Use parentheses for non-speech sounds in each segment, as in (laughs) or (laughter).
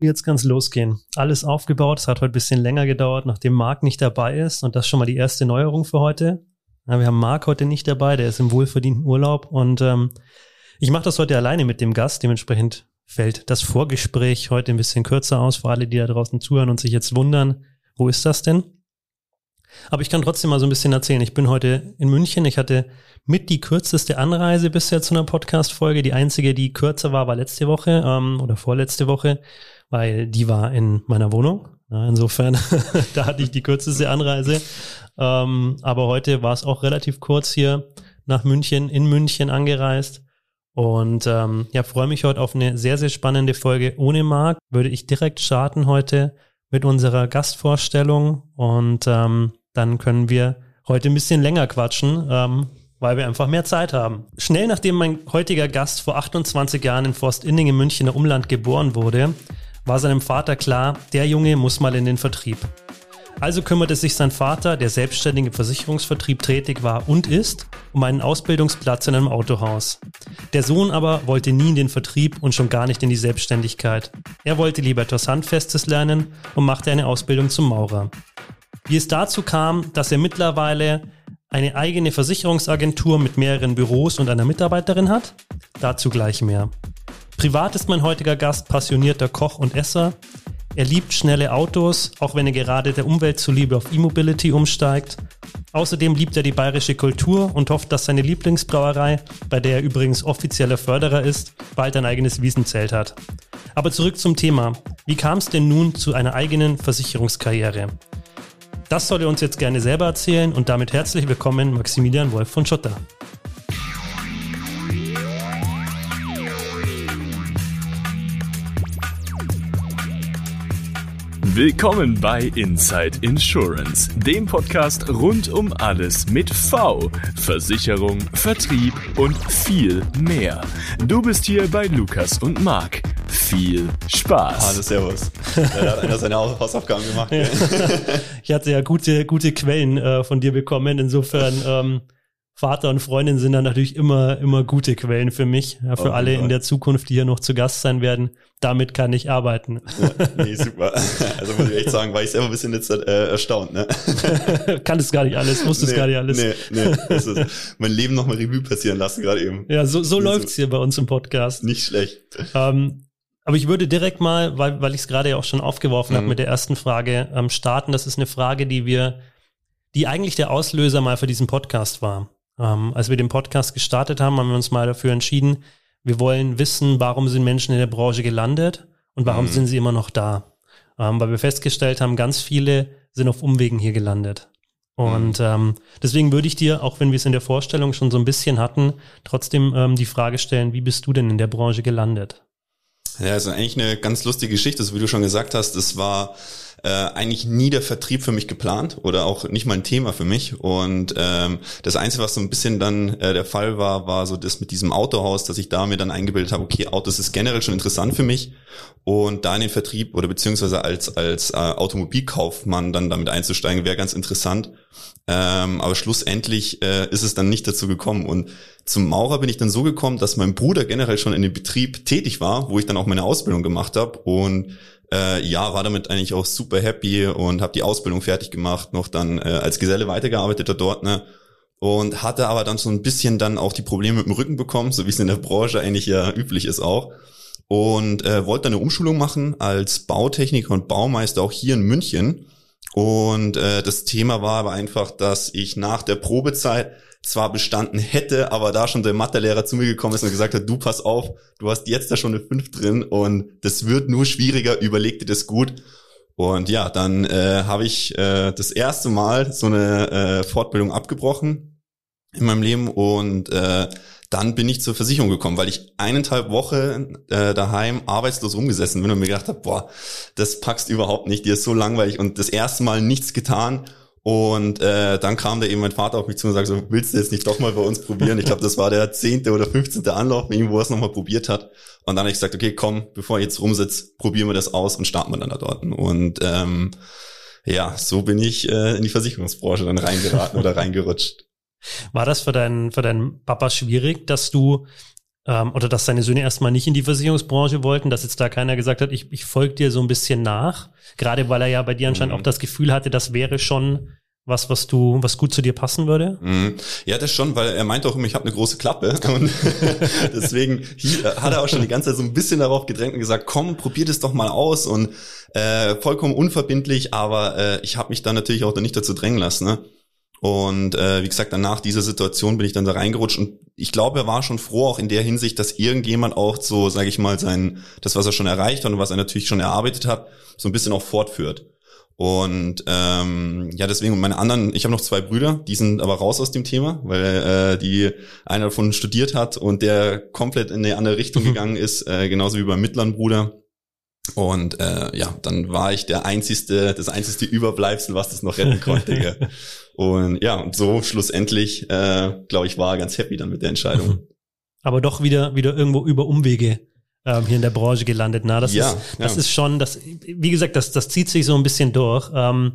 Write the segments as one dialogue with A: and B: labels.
A: Jetzt kann es losgehen. Alles aufgebaut. Es hat heute ein bisschen länger gedauert, nachdem Marc nicht dabei ist. Und das ist schon mal die erste Neuerung für heute. Ja, wir haben Marc heute nicht dabei, der ist im wohlverdienten Urlaub. Und ähm, ich mache das heute alleine mit dem Gast. Dementsprechend fällt das Vorgespräch heute ein bisschen kürzer aus für alle, die da draußen zuhören und sich jetzt wundern, wo ist das denn? Aber ich kann trotzdem mal so ein bisschen erzählen. Ich bin heute in München. Ich hatte mit die kürzeste Anreise bisher zu einer Podcast-Folge. Die einzige, die kürzer war, war letzte Woche ähm, oder vorletzte Woche weil die war in meiner Wohnung. Ja, insofern, (laughs) da hatte ich die kürzeste Anreise. Ähm, aber heute war es auch relativ kurz hier nach München, in München angereist. Und ähm, ja, freue mich heute auf eine sehr, sehr spannende Folge. Ohne Marc würde ich direkt starten heute mit unserer Gastvorstellung und ähm, dann können wir heute ein bisschen länger quatschen, ähm, weil wir einfach mehr Zeit haben. Schnell nachdem mein heutiger Gast vor 28 Jahren in Forstinning im Münchner Umland geboren wurde, war seinem Vater klar, der Junge muss mal in den Vertrieb. Also kümmerte sich sein Vater, der selbstständig im Versicherungsvertrieb tätig war und ist, um einen Ausbildungsplatz in einem Autohaus. Der Sohn aber wollte nie in den Vertrieb und schon gar nicht in die Selbstständigkeit. Er wollte lieber etwas Handfestes lernen und machte eine Ausbildung zum Maurer. Wie es dazu kam, dass er mittlerweile eine eigene Versicherungsagentur mit mehreren Büros und einer Mitarbeiterin hat, dazu gleich mehr. Privat ist mein heutiger Gast passionierter Koch und Esser. Er liebt schnelle Autos, auch wenn er gerade der Umwelt zuliebe auf E-Mobility umsteigt. Außerdem liebt er die bayerische Kultur und hofft, dass seine Lieblingsbrauerei, bei der er übrigens offizieller Förderer ist, bald ein eigenes Wiesenzelt hat. Aber zurück zum Thema. Wie kam es denn nun zu einer eigenen Versicherungskarriere? Das soll er uns jetzt gerne selber erzählen und damit herzlich willkommen Maximilian Wolf von Schotter.
B: Willkommen bei Inside Insurance, dem Podcast rund um alles mit V, Versicherung, Vertrieb und viel mehr. Du bist hier bei Lukas und Marc. Viel Spaß.
C: Hallo, Servus. Da hat einer seine Hausaufgaben gemacht. Ja.
A: Ich hatte ja gute, gute Quellen äh, von dir bekommen. Insofern ähm, Vater und Freundin sind dann natürlich immer, immer gute Quellen für mich, ja, für oh, alle in der Zukunft, die hier noch zu Gast sein werden. Damit kann ich arbeiten.
C: Ja, nee, super. (laughs) Also muss ich echt sagen, war ich selber ein bisschen jetzt äh, erstaunt. Ne? (laughs)
A: kann es gar nicht alles, wusste es nee, gar nicht alles. Nee, nee,
C: das ist mein Leben nochmal Revue passieren lassen gerade eben.
A: Ja, so, so läuft's hier bei uns im Podcast.
C: Nicht schlecht.
A: Ähm, aber ich würde direkt mal, weil, weil ich es gerade ja auch schon aufgeworfen mhm. habe mit der ersten Frage, ähm, starten. Das ist eine Frage, die wir, die eigentlich der Auslöser mal für diesen Podcast war. Ähm, als wir den Podcast gestartet haben, haben wir uns mal dafür entschieden, wir wollen wissen, warum sind Menschen in der Branche gelandet und warum mhm. sind sie immer noch da. Ähm, weil wir festgestellt haben, ganz viele sind auf Umwegen hier gelandet. Und mhm. ähm, deswegen würde ich dir, auch wenn wir es in der Vorstellung schon so ein bisschen hatten, trotzdem ähm, die Frage stellen, wie bist du denn in der Branche gelandet?
C: Ja, also eigentlich eine ganz lustige Geschichte, so wie du schon gesagt hast. Es war äh, eigentlich nie der Vertrieb für mich geplant oder auch nicht mal ein Thema für mich. Und ähm, das Einzige, was so ein bisschen dann äh, der Fall war, war so das mit diesem Autohaus, dass ich da mir dann eingebildet habe, okay, Autos ist generell schon interessant für mich. Und da in den Vertrieb oder beziehungsweise als, als äh, Automobilkaufmann dann damit einzusteigen, wäre ganz interessant. Ähm, aber schlussendlich äh, ist es dann nicht dazu gekommen. Und zum Maurer bin ich dann so gekommen, dass mein Bruder generell schon in dem Betrieb tätig war, wo ich dann auch meine Ausbildung gemacht habe. Und äh, ja, war damit eigentlich auch super happy und habe die Ausbildung fertig gemacht, noch dann äh, als Geselle weitergearbeitet dort, ne? Und hatte aber dann so ein bisschen dann auch die Probleme mit dem Rücken bekommen, so wie es in der Branche eigentlich ja üblich ist auch. Und äh, wollte eine Umschulung machen als Bautechniker und Baumeister auch hier in München. Und äh, das Thema war aber einfach, dass ich nach der Probezeit zwar bestanden hätte, aber da schon der Mathelehrer zu mir gekommen ist und gesagt hat, du pass auf, du hast jetzt da schon eine 5 drin und das wird nur schwieriger, überleg dir das gut. Und ja, dann äh, habe ich äh, das erste Mal so eine äh, Fortbildung abgebrochen in meinem Leben und äh, dann bin ich zur Versicherung gekommen, weil ich eineinhalb Woche äh, daheim arbeitslos rumgesessen bin und mir gedacht habe, boah, das packst überhaupt nicht, dir ist so langweilig und das erste Mal nichts getan und äh, dann kam da eben mein Vater auf mich zu und sagte so, willst du jetzt nicht doch mal bei uns probieren? Ich glaube, das war der zehnte oder fünfzehnte Anlauf mit ihm, wo er es nochmal probiert hat. Und dann habe ich gesagt, okay, komm, bevor ich jetzt rumsitze, probieren wir das aus und starten wir dann da dort. Und ähm, ja, so bin ich äh, in die Versicherungsbranche dann reingeraten oder (laughs) reingerutscht.
A: War das für deinen, für deinen Papa schwierig, dass du ähm, oder dass seine Söhne erstmal nicht in die Versicherungsbranche wollten, dass jetzt da keiner gesagt hat, ich, ich folge dir so ein bisschen nach. Gerade weil er ja bei dir anscheinend mhm. auch das Gefühl hatte, das wäre schon was, was du, was gut zu dir passen würde?
C: Mhm. Ja, das schon, weil er meinte auch immer, ich habe eine große Klappe (laughs) und (laughs) deswegen hat er auch schon die ganze Zeit so ein bisschen darauf gedrängt und gesagt, komm, probier das doch mal aus und äh, vollkommen unverbindlich, aber äh, ich habe mich dann natürlich auch da nicht dazu drängen lassen. Ne? Und äh, wie gesagt, dann nach dieser Situation bin ich dann da reingerutscht und ich glaube, er war schon froh auch in der Hinsicht, dass irgendjemand auch so, sage ich mal, sein das, was er schon erreicht hat und was er natürlich schon erarbeitet hat, so ein bisschen auch fortführt. Und ähm, ja, deswegen meine anderen, ich habe noch zwei Brüder, die sind aber raus aus dem Thema, weil äh, die einer davon studiert hat und der komplett in eine andere Richtung mhm. gegangen ist, äh, genauso wie beim mittleren Bruder. Und äh, ja, dann war ich der einzigste, das einzigste Überbleibsel, was das noch retten konnte. (laughs) und ja, und so schlussendlich, äh, glaube ich, war ganz happy dann mit der Entscheidung. (laughs)
A: Aber doch wieder, wieder irgendwo über Umwege ähm, hier in der Branche gelandet. Na, das ja, ist, das ja. ist schon, das, wie gesagt, das, das zieht sich so ein bisschen durch. Ähm,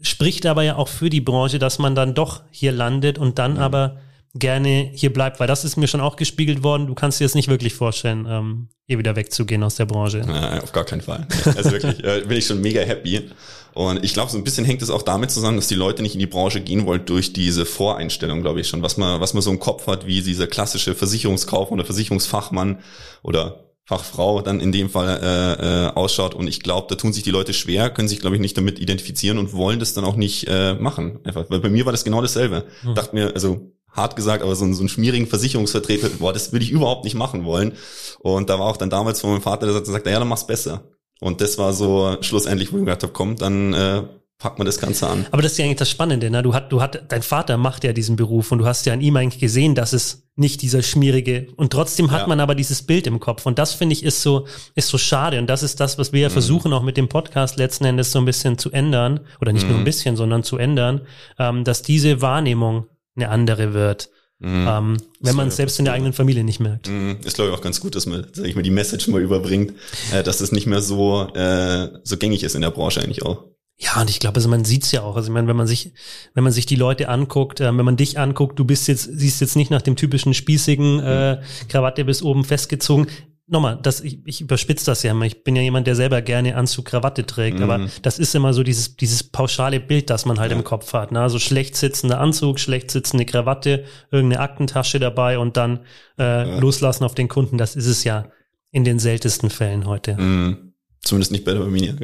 A: spricht aber ja auch für die Branche, dass man dann doch hier landet und dann mhm. aber gerne hier bleibt, weil das ist mir schon auch gespiegelt worden. Du kannst dir das nicht wirklich vorstellen, ähm, hier wieder wegzugehen aus der Branche.
C: Ja, auf gar keinen Fall. Also wirklich, äh, bin ich schon mega happy. Und ich glaube, so ein bisschen hängt es auch damit zusammen, dass die Leute nicht in die Branche gehen wollen durch diese Voreinstellung, glaube ich schon, was man, was man so im Kopf hat, wie dieser klassische Versicherungskaufmann oder Versicherungsfachmann oder Fachfrau dann in dem Fall äh, äh, ausschaut. Und ich glaube, da tun sich die Leute schwer, können sich, glaube ich, nicht damit identifizieren und wollen das dann auch nicht äh, machen. Einfach. Weil bei mir war das genau dasselbe. Hm. Dachte mir, also hart gesagt, aber so, so einen schmierigen Versicherungsvertreter, boah, das würde ich überhaupt nicht machen wollen. Und da war auch dann damals von meinem Vater, der sagte, ja, dann mach's besser. Und das war so schlussendlich, wo ich gedacht habe, komm, dann äh, packt man das Ganze an.
A: Aber das ist ja eigentlich das Spannende, ne? Du hat, du hat, dein Vater macht ja diesen Beruf und du hast ja an ihm eigentlich gesehen, dass es nicht dieser schmierige und trotzdem hat ja. man aber dieses Bild im Kopf und das finde ich ist so, ist so schade und das ist das, was wir ja mhm. versuchen auch mit dem Podcast letzten Endes so ein bisschen zu ändern oder nicht mhm. nur ein mhm. bisschen, sondern zu ändern, ähm, dass diese Wahrnehmung eine andere wird. Mhm. Ähm, wenn man es selbst in der eigenen Familie nicht merkt.
C: Mhm. Ist glaube ich auch ganz gut, dass man, sag ich mal, die Message mal überbringt, äh, dass das nicht mehr so äh, so gängig ist in der Branche eigentlich auch.
A: Ja, und ich glaube, also man sieht's ja auch. Also ich meine, wenn man sich, wenn man sich die Leute anguckt, äh, wenn man dich anguckt, du bist jetzt, siehst jetzt nicht nach dem typischen spießigen äh, Krawatte bis oben festgezogen. Nochmal, das, ich, ich überspitze das ja immer. Ich bin ja jemand, der selber gerne Anzug, Krawatte trägt, mhm. aber das ist immer so dieses, dieses pauschale Bild, das man halt ja. im Kopf hat. Ne? Also schlecht sitzender Anzug, schlecht sitzende Krawatte, irgendeine Aktentasche dabei und dann äh, ja. loslassen auf den Kunden. Das ist es ja in den seltensten Fällen heute.
C: Mhm. Zumindest nicht bei der Arminia.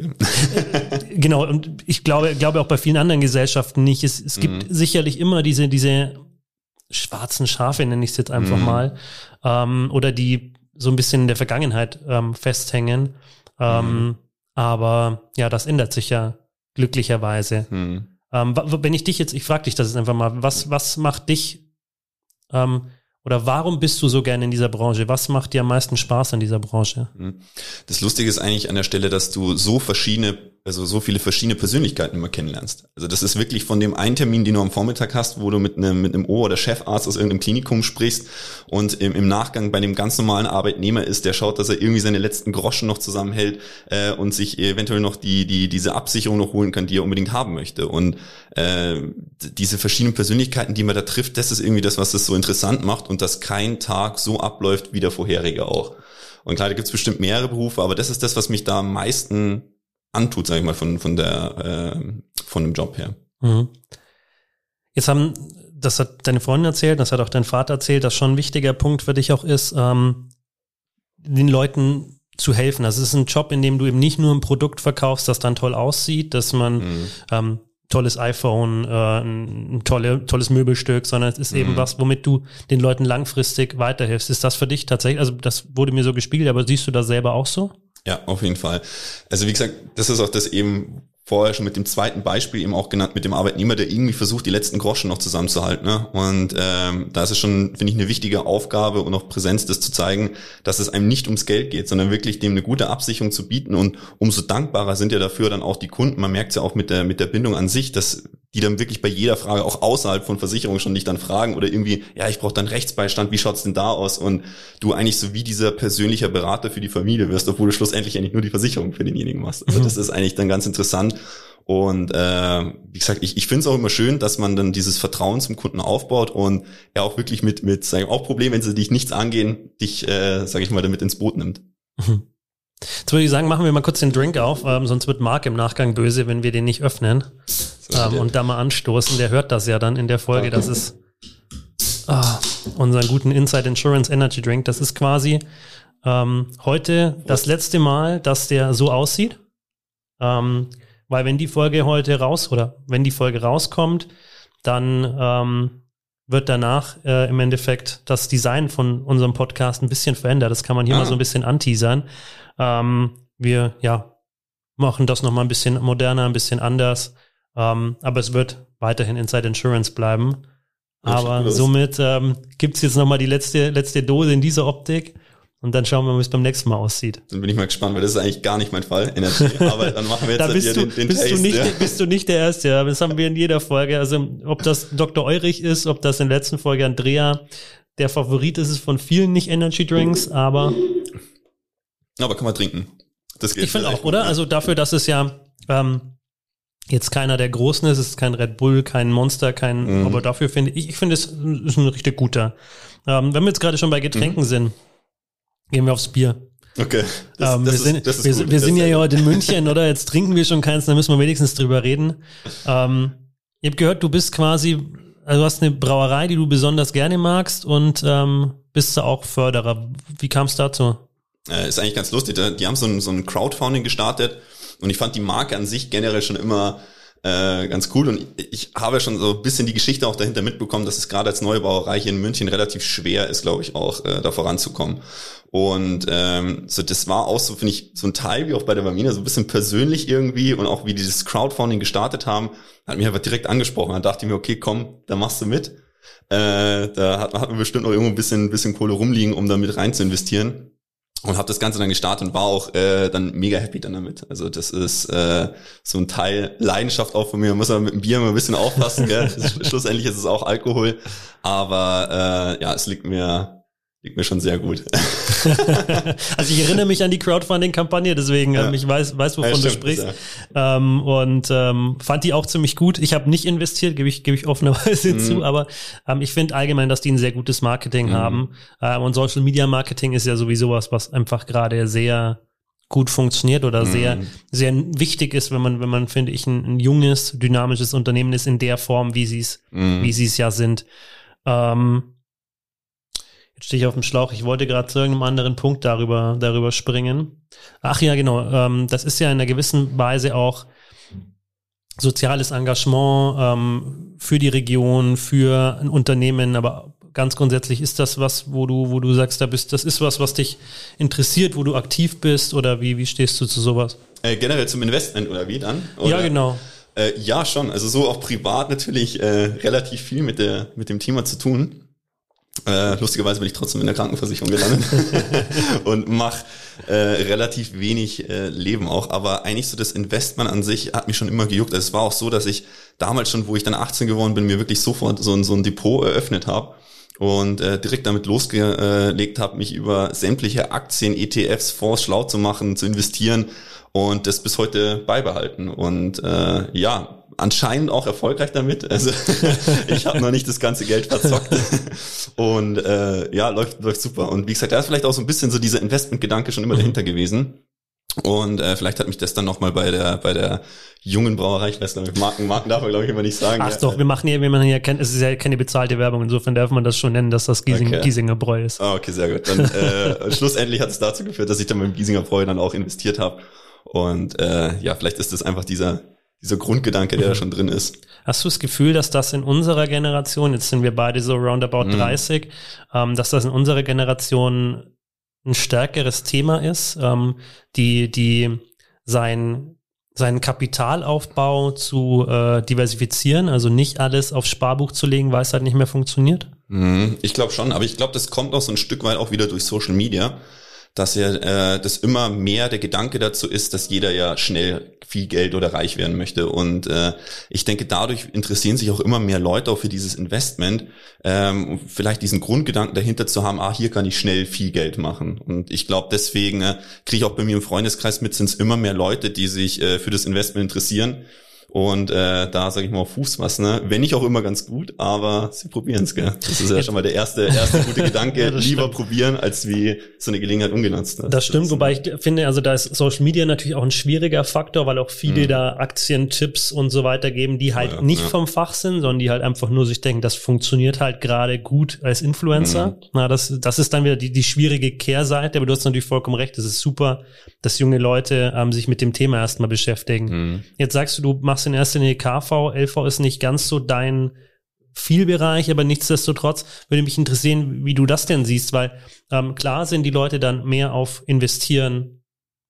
A: genau, und ich glaube, glaube auch bei vielen anderen Gesellschaften nicht. Es, es gibt mhm. sicherlich immer diese, diese schwarzen Schafe, nenne ich es jetzt einfach mhm. mal, ähm, oder die so ein bisschen in der Vergangenheit ähm, festhängen. Ähm, mhm. Aber ja, das ändert sich ja glücklicherweise. Mhm. Ähm, wenn ich dich jetzt, ich frage dich das jetzt einfach mal, was, was macht dich ähm, oder warum bist du so gerne in dieser Branche? Was macht dir am meisten Spaß an dieser Branche? Hm.
C: Das Lustige ist eigentlich an der Stelle, dass du so verschiedene also so viele verschiedene Persönlichkeiten immer kennenlernst. Also das ist wirklich von dem einen Termin, den du am Vormittag hast, wo du mit einem, mit einem Ohr- oder Chefarzt aus irgendeinem Klinikum sprichst und im, im Nachgang bei dem ganz normalen Arbeitnehmer ist, der schaut, dass er irgendwie seine letzten Groschen noch zusammenhält äh, und sich eventuell noch die, die, diese Absicherung noch holen kann, die er unbedingt haben möchte. Und äh, diese verschiedenen Persönlichkeiten, die man da trifft, das ist irgendwie das, was es so interessant macht und dass kein Tag so abläuft wie der vorherige auch. Und klar, da gibt es bestimmt mehrere Berufe, aber das ist das, was mich da am meisten antut, sag ich mal, von, von der, äh, von dem Job her. Mhm.
A: Jetzt haben, das hat deine Freundin erzählt, das hat auch dein Vater erzählt, dass schon ein wichtiger Punkt für dich auch ist, ähm, den Leuten zu helfen. Das ist ein Job, in dem du eben nicht nur ein Produkt verkaufst, das dann toll aussieht, dass man mhm. ähm, tolles iPhone, äh, ein tolle, tolles Möbelstück, sondern es ist mhm. eben was, womit du den Leuten langfristig weiterhilfst. Ist das für dich tatsächlich, also das wurde mir so gespiegelt, aber siehst du das selber auch so?
C: Ja, auf jeden Fall. Also wie gesagt, das ist auch das eben, vorher schon mit dem zweiten Beispiel eben auch genannt, mit dem Arbeitnehmer, der irgendwie versucht, die letzten Groschen noch zusammenzuhalten. Ne? Und ähm, da ist es schon, finde ich, eine wichtige Aufgabe und auch Präsenz, das zu zeigen, dass es einem nicht ums Geld geht, sondern wirklich dem eine gute Absicherung zu bieten. Und umso dankbarer sind ja dafür dann auch die Kunden. Man merkt es ja auch mit der, mit der Bindung an sich, dass die dann wirklich bei jeder Frage auch außerhalb von Versicherung schon dich dann fragen oder irgendwie, ja, ich brauche dann Rechtsbeistand, wie schaut's denn da aus? Und du eigentlich so wie dieser persönliche Berater für die Familie wirst, obwohl du schlussendlich eigentlich nur die Versicherung für denjenigen machst. Also mhm. das ist eigentlich dann ganz interessant. Und äh, wie gesagt, ich, ich finde es auch immer schön, dass man dann dieses Vertrauen zum Kunden aufbaut und er auch wirklich mit, mit sagen auch Problemen, wenn sie dich nichts angehen, dich, äh, sage ich mal, damit ins Boot nimmt.
A: Mhm. Jetzt würde ich sagen, machen wir mal kurz den Drink auf, ähm, sonst wird Marc im Nachgang böse, wenn wir den nicht öffnen ähm, und da mal anstoßen. Der hört das ja dann in der Folge. Das ist ah, unseren guten Inside Insurance Energy Drink. Das ist quasi ähm, heute das letzte Mal, dass der so aussieht. Ähm, weil wenn die Folge heute raus oder wenn die Folge rauskommt, dann ähm, wird danach äh, im Endeffekt das Design von unserem Podcast ein bisschen verändert. Das kann man hier ah. mal so ein bisschen anteasern. Ähm, wir ja machen das nochmal ein bisschen moderner, ein bisschen anders. Ähm, aber es wird weiterhin Inside Insurance bleiben. Aber somit ähm, gibt es jetzt nochmal die letzte, letzte Dose in dieser Optik. Und dann schauen wir mal, wie es beim nächsten Mal aussieht.
C: Dann bin ich mal gespannt, weil das ist eigentlich gar nicht mein Fall, Energy. (laughs) Aber dann machen wir jetzt
A: da bist
C: hier
A: du,
C: den, den
A: bist
C: Taste.
A: Du nicht,
C: ja.
A: Bist du nicht der Erste, ja. Das haben wir in jeder Folge. Also ob das Dr. Eurich ist, ob das in der letzten Folge Andrea, der Favorit ist es von vielen nicht Energy Drinks, aber.
C: Aber kann man trinken.
A: Das geht. Ich finde auch, oder? Ja. Also dafür, dass es ja ähm, jetzt keiner der Großen ist, es ist kein Red Bull, kein Monster, kein, mhm. aber dafür finde ich, ich finde es ist ein richtig guter. Ähm, wenn wir jetzt gerade schon bei Getränken mhm. sind, Gehen wir aufs Bier.
C: Okay.
A: Das, ähm, das wir ist, sind, das wir, gut. wir sind ja heute in München, oder? Jetzt trinken wir schon keins, da müssen wir wenigstens drüber reden. Ähm, ich habe gehört, du bist quasi, also du hast eine Brauerei, die du besonders gerne magst und ähm, bist du auch Förderer. Wie kam es dazu?
C: Äh, ist eigentlich ganz lustig. Die haben so ein, so ein Crowdfunding gestartet und ich fand die Marke an sich generell schon immer äh, ganz cool. Und ich habe schon so ein bisschen die Geschichte auch dahinter mitbekommen, dass es gerade als neue Brauerei hier in München relativ schwer ist, glaube ich, auch äh, da voranzukommen. Und ähm, so das war auch so, finde ich, so ein Teil wie auch bei der Bamina, so ein bisschen persönlich irgendwie und auch wie die das Crowdfunding gestartet haben, hat mich einfach direkt angesprochen. Dann dachte ich mir, okay, komm, da machst du mit. Äh, da hat, hat man bestimmt noch irgendwo ein bisschen, ein bisschen Kohle rumliegen, um da mit rein zu investieren und habe das Ganze dann gestartet und war auch äh, dann mega happy dann damit. Also das ist äh, so ein Teil Leidenschaft auch von mir. Man muss aber mit dem Bier immer ein bisschen aufpassen. Gell? (laughs) Schlussendlich ist es auch Alkohol, aber äh, ja, es liegt mir liegt mir schon sehr gut. (laughs)
A: also ich erinnere mich an die Crowdfunding-Kampagne, deswegen ja. ähm, ich weiß, weiß wovon ja, stimmt, du sprichst. Ja. Ähm, und ähm, fand die auch ziemlich gut. Ich habe nicht investiert, gebe ich, gebe ich offenerweise mhm. zu, aber ähm, ich finde allgemein, dass die ein sehr gutes Marketing mhm. haben. Ähm, und Social Media Marketing ist ja sowieso was, was einfach gerade sehr gut funktioniert oder mhm. sehr, sehr wichtig ist, wenn man, wenn man, finde ich, ein, ein junges, dynamisches Unternehmen ist in der Form, wie sie es, mhm. wie sie es ja sind. Ähm, stehe ich auf dem Schlauch. Ich wollte gerade zu irgendeinem anderen Punkt darüber, darüber springen. Ach ja, genau. Ähm, das ist ja in einer gewissen Weise auch soziales Engagement ähm, für die Region, für ein Unternehmen, aber ganz grundsätzlich ist das was, wo du, wo du sagst, da bist, das ist was, was dich interessiert, wo du aktiv bist oder wie, wie stehst du zu sowas?
C: Äh, generell zum Investment oder wie dann? Oder?
A: Ja, genau.
C: Äh, ja, schon. Also so auch privat natürlich äh, relativ viel mit der, mit dem Thema zu tun. Äh, lustigerweise bin ich trotzdem in der Krankenversicherung gelandet (laughs) und mache äh, relativ wenig äh, Leben auch. Aber eigentlich so das Investment an sich hat mich schon immer gejuckt. Also es war auch so, dass ich damals schon, wo ich dann 18 geworden bin, mir wirklich sofort so, ein so ein Depot eröffnet habe und äh, direkt damit losgelegt habe, mich über sämtliche Aktien, ETFs, Fonds schlau zu machen, zu investieren und das bis heute beibehalten. Und äh, ja, anscheinend auch erfolgreich damit. Also (laughs) ich habe noch nicht das ganze Geld verzockt. Und äh, ja, läuft, läuft super. Und wie gesagt, da ist vielleicht auch so ein bisschen so dieser Investmentgedanke schon immer mhm. dahinter gewesen. Und äh, vielleicht hat mich das dann nochmal bei der bei der jungen Brauerei, ich weiß nicht, Marken, Marken darf man glaube ich immer nicht sagen.
A: Ach ja, doch, wir machen hier, wir machen hier, es ist ja keine bezahlte Werbung, insofern darf man das schon nennen, dass das Giesing, okay. Giesinger Bräu ist.
C: Ah, okay, sehr gut. Dann (laughs) äh, schlussendlich hat es dazu geführt, dass ich dann beim Giesinger Bräu dann auch investiert habe. Und äh, ja, vielleicht ist das einfach dieser dieser Grundgedanke, der mhm. da schon drin ist.
A: Hast du das Gefühl, dass das in unserer Generation, jetzt sind wir beide so roundabout mhm. 30, ähm, dass das in unserer Generation ein stärkeres Thema ist, ähm, die, die sein, seinen Kapitalaufbau zu äh, diversifizieren, also nicht alles aufs Sparbuch zu legen, weil es halt nicht mehr funktioniert?
C: Mhm, ich glaube schon, aber ich glaube, das kommt auch so ein Stück weit auch wieder durch Social Media dass ja äh, das immer mehr der Gedanke dazu ist, dass jeder ja schnell viel Geld oder reich werden möchte. Und äh, ich denke, dadurch interessieren sich auch immer mehr Leute auch für dieses Investment, ähm, vielleicht diesen Grundgedanken dahinter zu haben, ah, hier kann ich schnell viel Geld machen. Und ich glaube, deswegen äh, kriege ich auch bei mir im Freundeskreis mit, sind es immer mehr Leute, die sich äh, für das Investment interessieren Und äh, da sage ich mal auf Fuß ne? wenn nicht auch immer ganz gut, aber sie probieren es, gell? Das ist ja schon mal der erste, erste gute Gedanke. (laughs) ja, Lieber stimmt. probieren, als wie so eine Gelegenheit ungenutzt.
A: Das, das stimmt, das wobei ich finde, also da ist Social Media natürlich auch ein schwieriger Faktor, weil auch viele mhm. da Aktientipps und so weiter geben, die halt ja, nicht ja. vom Fach sind, sondern die halt einfach nur sich denken, das funktioniert halt gerade gut als Influencer. Mhm. Na, das, das ist dann wieder die, die schwierige Kehrseite, aber du hast natürlich vollkommen recht, es ist super, dass junge Leute ähm, sich mit dem Thema erstmal beschäftigen. Mhm. Jetzt sagst du, du machst in erster Linie KV, LV ist nicht ganz so dein Vielbereich, aber nichtsdestotrotz würde mich interessieren, wie du das denn siehst, weil ähm, klar sind die Leute dann mehr auf Investieren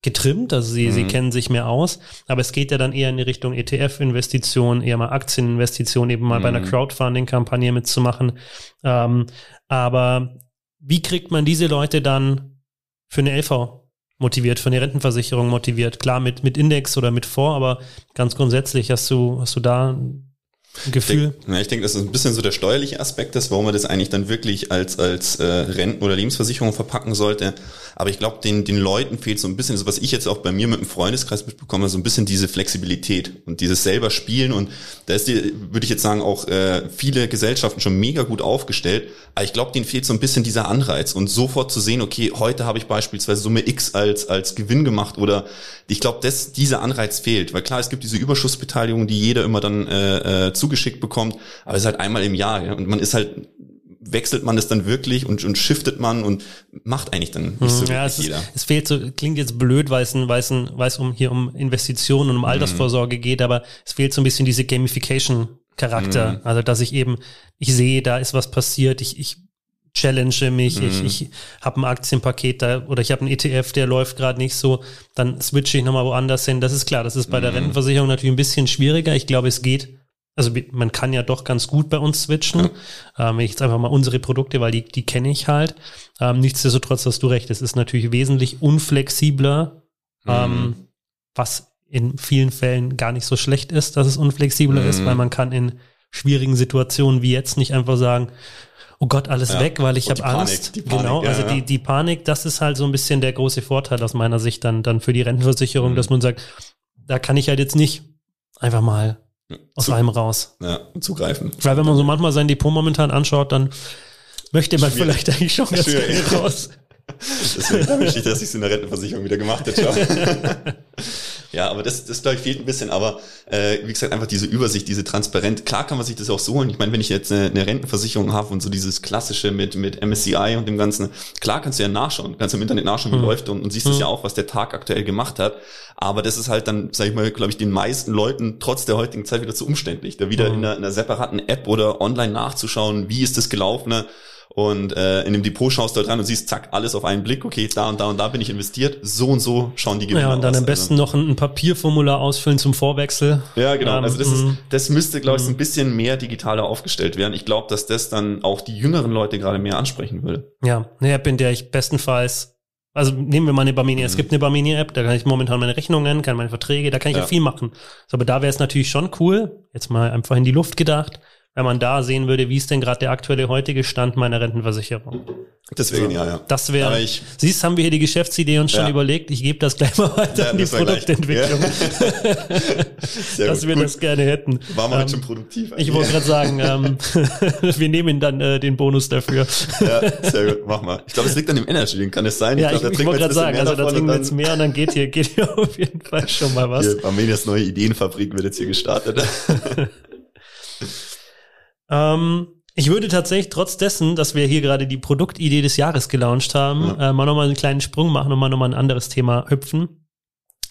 A: getrimmt, also sie, mhm. sie kennen sich mehr aus, aber es geht ja dann eher in die Richtung ETF-Investition, eher mal Aktieninvestition, eben mal mhm. bei einer mhm. Crowdfunding-Kampagne mitzumachen. Ähm, aber wie kriegt man diese Leute dann für eine LV motiviert, von der Rentenversicherung motiviert. Klar, mit, mit Index oder mit Vor, aber ganz grundsätzlich hast du, hast du da Gefühl?
C: Ich denke, ich denke, das ist ein bisschen so der steuerliche Aspekt ist, warum man das eigentlich dann wirklich als, als äh, Renten- oder Lebensversicherung verpacken sollte. Aber ich glaube, den, den Leuten fehlt so ein bisschen, so was ich jetzt auch bei mir mit dem Freundeskreis mitbekomme, so ein bisschen diese Flexibilität und dieses selber Spielen. Und da ist die, würde ich jetzt sagen, auch äh, viele Gesellschaften schon mega gut aufgestellt. Aber ich glaube, denen fehlt so ein bisschen dieser Anreiz und sofort zu sehen, okay, heute habe ich beispielsweise Summe X als, als Gewinn gemacht oder ich glaube, dass dieser Anreiz fehlt. Weil klar, es gibt diese Überschussbeteiligung, die jeder immer dann äh, äh, zugeschickt bekommt, aber es ist halt einmal im Jahr ja? und man ist halt wechselt man das dann wirklich und, und shiftet man und macht eigentlich dann nicht so
A: mhm. ja, es jeder. Ist, es fehlt so, klingt jetzt blöd, weil es, ein, weil es, ein, weil es um, hier um Investitionen und um Altersvorsorge mhm. geht, aber es fehlt so ein bisschen diese Gamification Charakter. Mhm. Also, dass ich eben, ich sehe, da ist was passiert, ich, ich challenge mich, mhm. ich, ich habe ein Aktienpaket da oder ich habe einen ETF, der läuft gerade nicht so, dann switche ich nochmal woanders hin. Das ist klar, das ist bei der mhm. Rentenversicherung natürlich ein bisschen schwieriger. Ich glaube, es geht also man kann ja doch ganz gut bei uns switchen. Ja. Ähm, ich jetzt einfach mal unsere Produkte, weil die, die kenne ich halt. Ähm, nichtsdestotrotz hast du recht, es ist natürlich wesentlich unflexibler, mhm. ähm, was in vielen Fällen gar nicht so schlecht ist, dass es unflexibler mhm. ist, weil man kann in schwierigen Situationen wie jetzt nicht einfach sagen, oh Gott, alles ja. weg, weil ich habe Angst. Panik, genau, also ja, die, die Panik, das ist halt so ein bisschen der große Vorteil aus meiner Sicht dann, dann für die Rentenversicherung, mhm. dass man sagt, da kann ich halt jetzt nicht einfach mal aus Zu, einem raus.
C: Ja, zugreifen.
A: Weil wenn man so manchmal sein Depot momentan anschaut, dann möchte man Schwierig. vielleicht eigentlich schon (laughs) ganz gerne raus.
C: Deswegen glaube ich, dass ich es in der Rentenversicherung wieder gemacht hätte. (laughs) Ja, aber das, das glaube ich fehlt ein bisschen. Aber äh, wie gesagt, einfach diese Übersicht, diese Transparenz. Klar kann man sich das auch so holen. Ich meine, wenn ich jetzt eine, eine Rentenversicherung habe und so dieses klassische mit mit MSCI und dem Ganzen, klar kannst du ja nachschauen, kannst im Internet nachschauen, wie mhm. läuft und, und siehst es mhm. ja auch, was der Tag aktuell gemacht hat. Aber das ist halt dann, sage ich mal, glaube ich, den meisten Leuten trotz der heutigen Zeit wieder zu umständlich, da wieder mhm. in, einer, in einer separaten App oder online nachzuschauen, wie ist das gelaufen. Und äh, in dem Depot schaust du halt rein und siehst, zack, alles auf einen Blick, okay, da und da und da bin ich investiert, so und so schauen die
A: Gewinne aus. Ja, und dann aus. am besten also, noch ein, ein, Papierformular ausfüllen zum Vorwechsel.
C: Ja, genau. Ähm, also das, ist, mhm. das müsste, glaube ich, so ein mhm. bisschen mehr digitaler aufgestellt werden. Ich glaube, dass das dann auch die jüngeren Leute gerade mehr ansprechen würde.
A: Ja, eine App, in der ich bestenfalls also nehmen wir mal eine Barmenia. Mhm. Es gibt eine Barmenia-App, da kann ich momentan meine Rechnungen, kann meine Verträge, da kann ich ja, ja viel machen. So, aber da wäre es natürlich schon cool, jetzt mal einfach in die Luft gedacht, wenn man da sehen würde, wie ist denn gerade der aktuelle heutige Stand meiner Rentenversicherung.
C: Deswegen, so, ja, ja.
A: Das wäre, siehst, haben wir hier die Geschäftsidee uns schon ja. überlegt. Ich gebe das gleich mal weiter ja, an die Produktentwicklung. Ja. (laughs) dass wir gut. das gerne hätten.
C: Waren wir ähm, schon produktiv.
A: Eigentlich. Ich wollte gerade sagen, (laughs) ähm, (laughs) wir nehmen dann äh, den Bonus dafür.
C: ja, sehr gut, mach mal. Ich glaube, es liegt an dem Energy, den kann es sein.
A: Ja, ich, glaub, ich, ich wollte gerade sagen, also da trinken wir jetzt mehr und dann geht hier, geht hier auf jeden Fall schon mal was.
C: Hier, Armenias neue Ideenfabrik wird jetzt hier gestartet.
A: Ähm, ich würde tatsächlich trotz dessen, dass wir hier gerade die Produktidee des Jahres gelauncht haben, ja. äh, mal nochmal einen kleinen Sprung machen und mal nochmal ein anderes Thema hüpfen.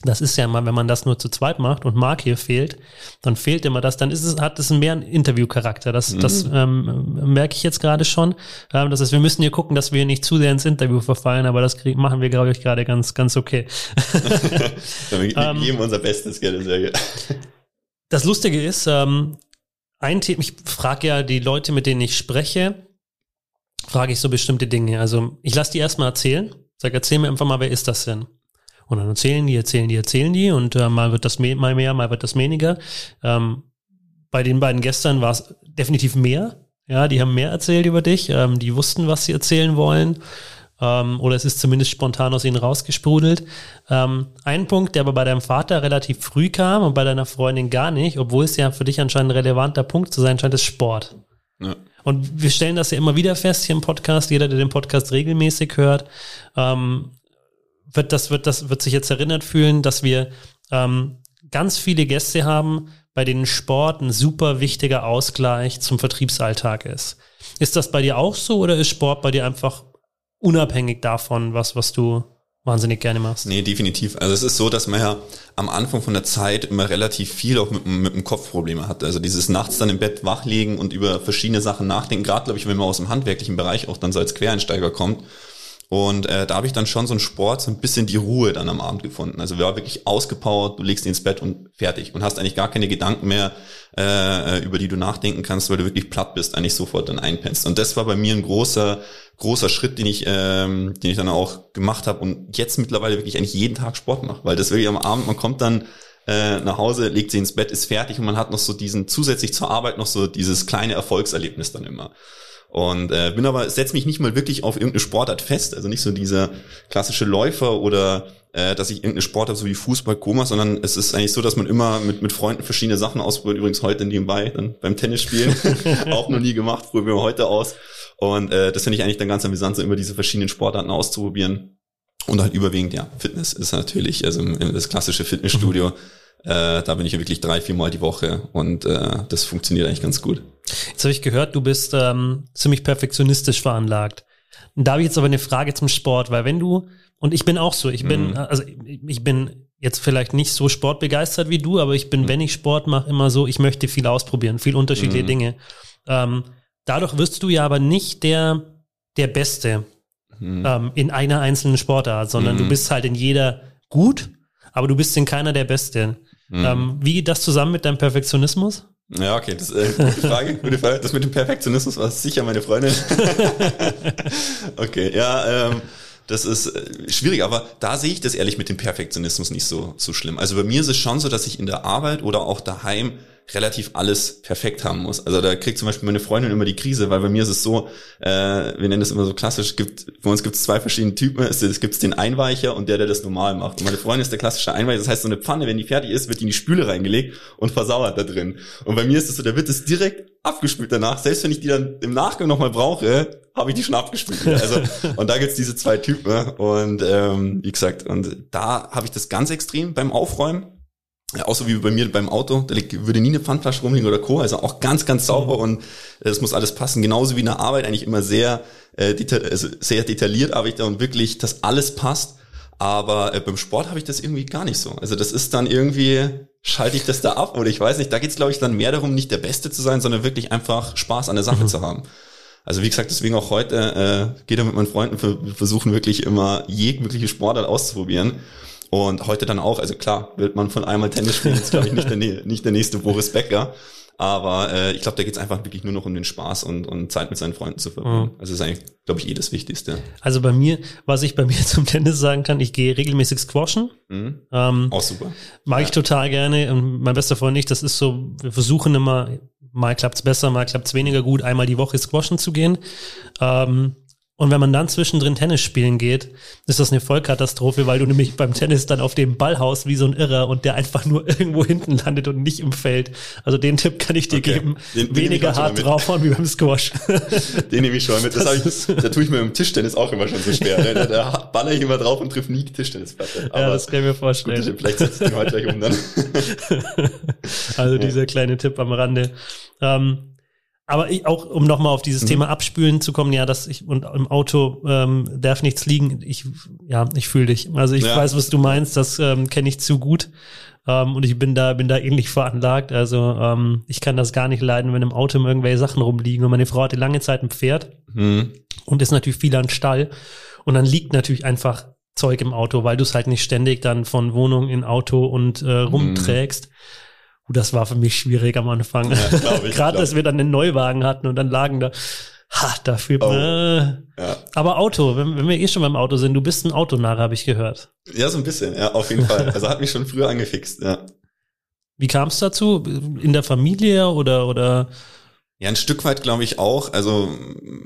A: Das ist ja mal, wenn man das nur zu zweit macht und Mark hier fehlt, dann fehlt immer das, dann ist es, hat es mehr einen Interviewcharakter. Das, mhm. das ähm, merke ich jetzt gerade schon. Ähm, das heißt, wir müssen hier gucken, dass wir nicht zu sehr ins Interview verfallen, aber das krieg, machen wir, glaube ich, gerade ganz, ganz okay. (laughs)
C: wir geben ähm, unser Bestes, gerne sehr.
A: Das Lustige ist, ähm, ein Thema, ich frage ja die Leute, mit denen ich spreche, frage ich so bestimmte Dinge. Also ich lasse die erstmal erzählen, sag, erzähl mir einfach mal, wer ist das denn? Und dann erzählen die, erzählen die, erzählen die und äh, mal wird das mehr, mal mehr, mal wird das weniger. Ähm, bei den beiden gestern war es definitiv mehr. Ja, die haben mehr erzählt über dich. Ähm, die wussten, was sie erzählen wollen. Ähm, oder es ist zumindest spontan aus ihnen rausgesprudelt. Ähm, ein Punkt, der aber bei deinem Vater relativ früh kam und bei deiner Freundin gar nicht, obwohl es ja für dich anscheinend ein relevanter Punkt zu sein scheint, ist Sport. Ja. Und wir stellen das ja immer wieder fest hier im Podcast. Jeder, der den Podcast regelmäßig hört, ähm, wird das, wird das, wird sich jetzt erinnert fühlen, dass wir ähm, ganz viele Gäste haben, bei denen Sport ein super wichtiger Ausgleich zum Vertriebsalltag ist. Ist das bei dir auch so oder ist Sport bei dir einfach unabhängig davon, was, was du wahnsinnig gerne machst?
C: Nee, definitiv. Also es ist so, dass man ja am Anfang von der Zeit immer relativ viel auch mit, mit dem Kopf Probleme hat. Also dieses nachts dann im Bett wachlegen und über verschiedene Sachen nachdenken, gerade glaube ich, wenn man aus dem handwerklichen Bereich auch dann so als Quereinsteiger kommt, und äh, da habe ich dann schon so einen Sport, so ein bisschen die Ruhe dann am Abend gefunden. Also war wirklich ausgepowert, du legst dich ins Bett und fertig und hast eigentlich gar keine Gedanken mehr, äh, über die du nachdenken kannst, weil du wirklich platt bist, eigentlich sofort dann einpennst. Und das war bei mir ein großer, großer Schritt, den ich, ähm, den ich dann auch gemacht habe und jetzt mittlerweile wirklich eigentlich jeden Tag Sport mache, weil das wirklich am Abend, man kommt dann äh, nach Hause, legt sie ins Bett, ist fertig und man hat noch so diesen zusätzlich zur Arbeit noch so dieses kleine Erfolgserlebnis dann immer. Und äh, bin aber, setze mich nicht mal wirklich auf irgendeine Sportart fest, also nicht so dieser klassische Läufer oder äh, dass ich irgendeine Sportart so wie Fußball, Koma, sondern es ist eigentlich so, dass man immer mit, mit Freunden verschiedene Sachen ausprobiert. Übrigens heute nebenbei, dann beim Tennisspielen, (laughs) auch noch nie gemacht, probieren wir heute aus. Und äh, das finde ich eigentlich dann ganz amüsant, so immer diese verschiedenen Sportarten auszuprobieren. Und halt überwiegend, ja, Fitness ist natürlich, also das klassische Fitnessstudio. Mhm äh, da bin ich wirklich drei, vier Mal die Woche und äh, das funktioniert eigentlich ganz gut.
A: Jetzt habe ich gehört, du bist ähm, ziemlich perfektionistisch veranlagt. Und da habe ich jetzt aber eine Frage zum Sport, weil wenn du, und ich bin auch so, ich bin, mhm. also ich bin jetzt vielleicht nicht so sportbegeistert wie du, aber ich bin, mhm. wenn ich Sport mache, immer so, ich möchte viel ausprobieren, viel unterschiedliche mhm. Dinge. Ähm, dadurch wirst du ja aber nicht der, der Beste mhm. ähm, in einer einzelnen Sportart, sondern du mhm. bist halt in jeder gut, aber du bist in keiner der Beste. Mhm. Ähm, wie geht das zusammen mit deinem Perfektionismus?
C: Ja, okay, das ist äh, gute (laughs) Frage, gute Frage. Das mit dem Perfektionismus war sicher meine Freundin. (laughs) okay, ja, ähm, das ist äh, schwierig, aber da sehe ich das ehrlich mit dem Perfektionismus nicht so, so schlimm. Also bei mir ist es schon so, dass ich in der Arbeit oder auch daheim relativ alles perfekt haben muss. Also da kriegt zum Beispiel meine Freundin immer die Krise, weil bei mir ist es so, äh, wir nennen das immer so klassisch, gibt, bei uns gibt es zwei verschiedene Typen. Es, es gibt den Einweicher und der, der das normal macht. Und meine Freundin ist der klassische Einweicher. Das heißt, so eine Pfanne, wenn die fertig ist, wird die in die Spüle reingelegt und versauert da drin. Und bei mir ist es so, da wird es direkt abgespült danach. Selbst wenn ich die dann im Nachgang nochmal brauche, habe ich die schon abgespült. Also, und da gibt's diese zwei Typen. Und ähm, wie gesagt, und da habe ich das ganz extrem beim Aufräumen so wie bei mir beim Auto, da würde nie eine Pfandflasche rumliegen oder Co. Also auch ganz, ganz sauber und es muss alles passen. Genauso wie in der Arbeit eigentlich immer sehr, äh, deta also sehr detailliert arbeite ich da und wirklich, dass alles passt. Aber äh, beim Sport habe ich das irgendwie gar nicht so. Also das ist dann irgendwie, schalte ich das da ab oder ich weiß nicht, da geht's glaube ich dann mehr darum, nicht der Beste zu sein, sondern wirklich einfach Spaß an der Sache mhm. zu haben. Also wie gesagt, deswegen auch heute äh, geht er mit meinen Freunden, wir versuchen wirklich immer jegliche Sportart auszuprobieren. Und heute dann auch, also klar, wird man von einmal Tennis spielen, ist glaube ich nicht der, (laughs) nicht der nächste Boris Becker. Aber äh, ich glaube, da geht es einfach wirklich nur noch um den Spaß und, und Zeit mit seinen Freunden zu verbringen. Mhm. Also ist eigentlich, glaube ich, eh das Wichtigste.
A: Also bei mir, was ich bei mir (laughs) zum Tennis sagen kann, ich gehe regelmäßig squashen. Mhm. Ähm,
C: Auch super.
A: Mag ja. ich total gerne. Und mein bester Freund nicht, das ist so, wir versuchen immer, mal klappt's besser, mal klappt's weniger gut, einmal die Woche squashen zu gehen. Ähm, und wenn man dann zwischendrin Tennis spielen geht, ist das eine Vollkatastrophe, weil du nämlich beim Tennis dann auf dem Ball haust wie so ein Irrer und der einfach nur (laughs) irgendwo hinten landet und nicht im Feld. Also den Tipp kann ich dir okay. geben. Den, Weniger hart draufhauen wie beim Squash. (laughs)
C: Den nehme ich schon mit. Das das ich, da tue ich mir im Tischtennis auch immer schon so schwer. Ne? Da, da baller ich immer drauf und triff nie die Tischtennisplatte.
A: Aber ja, das kann ich mir vorstellen.
C: Gut, vielleicht setze ich heute gleich um dann. (laughs)
A: also ja. dieser kleine Tipp am Rande. Ähm, aber ich, auch um nochmal auf dieses mhm. Thema Abspülen zu kommen, ja, dass ich und im Auto ähm, darf nichts liegen. Ich ja, ich fühle dich. Also ich ja. weiß, was du meinst. Das ähm, kenne ich zu gut ähm, und ich bin da bin da ähnlich veranlagt. Also ähm, ich kann das gar nicht leiden, wenn im Auto irgendwelche Sachen rumliegen. Und meine Frau hatte lange Zeit ein Pferd mhm. und ist natürlich viel an Stall und dann liegt natürlich einfach Zeug im Auto, weil du es halt nicht ständig dann von Wohnung in Auto und äh, rumträgst. Mhm. Und das war für mich schwierig am Anfang. Ja, (laughs) Gerade, dass wir dann einen Neuwagen hatten und dann lagen da, ha, dafür. Oh. Äh. Ja. Aber Auto, wenn, wenn wir eh schon beim Auto sind, du bist ein Autonarr, habe ich gehört.
C: Ja, so ein bisschen, ja, auf jeden Fall. Also hat mich schon früher angefixt, ja.
A: Wie kam es dazu? In der Familie oder oder?
C: Ja, ein Stück weit glaube ich auch. Also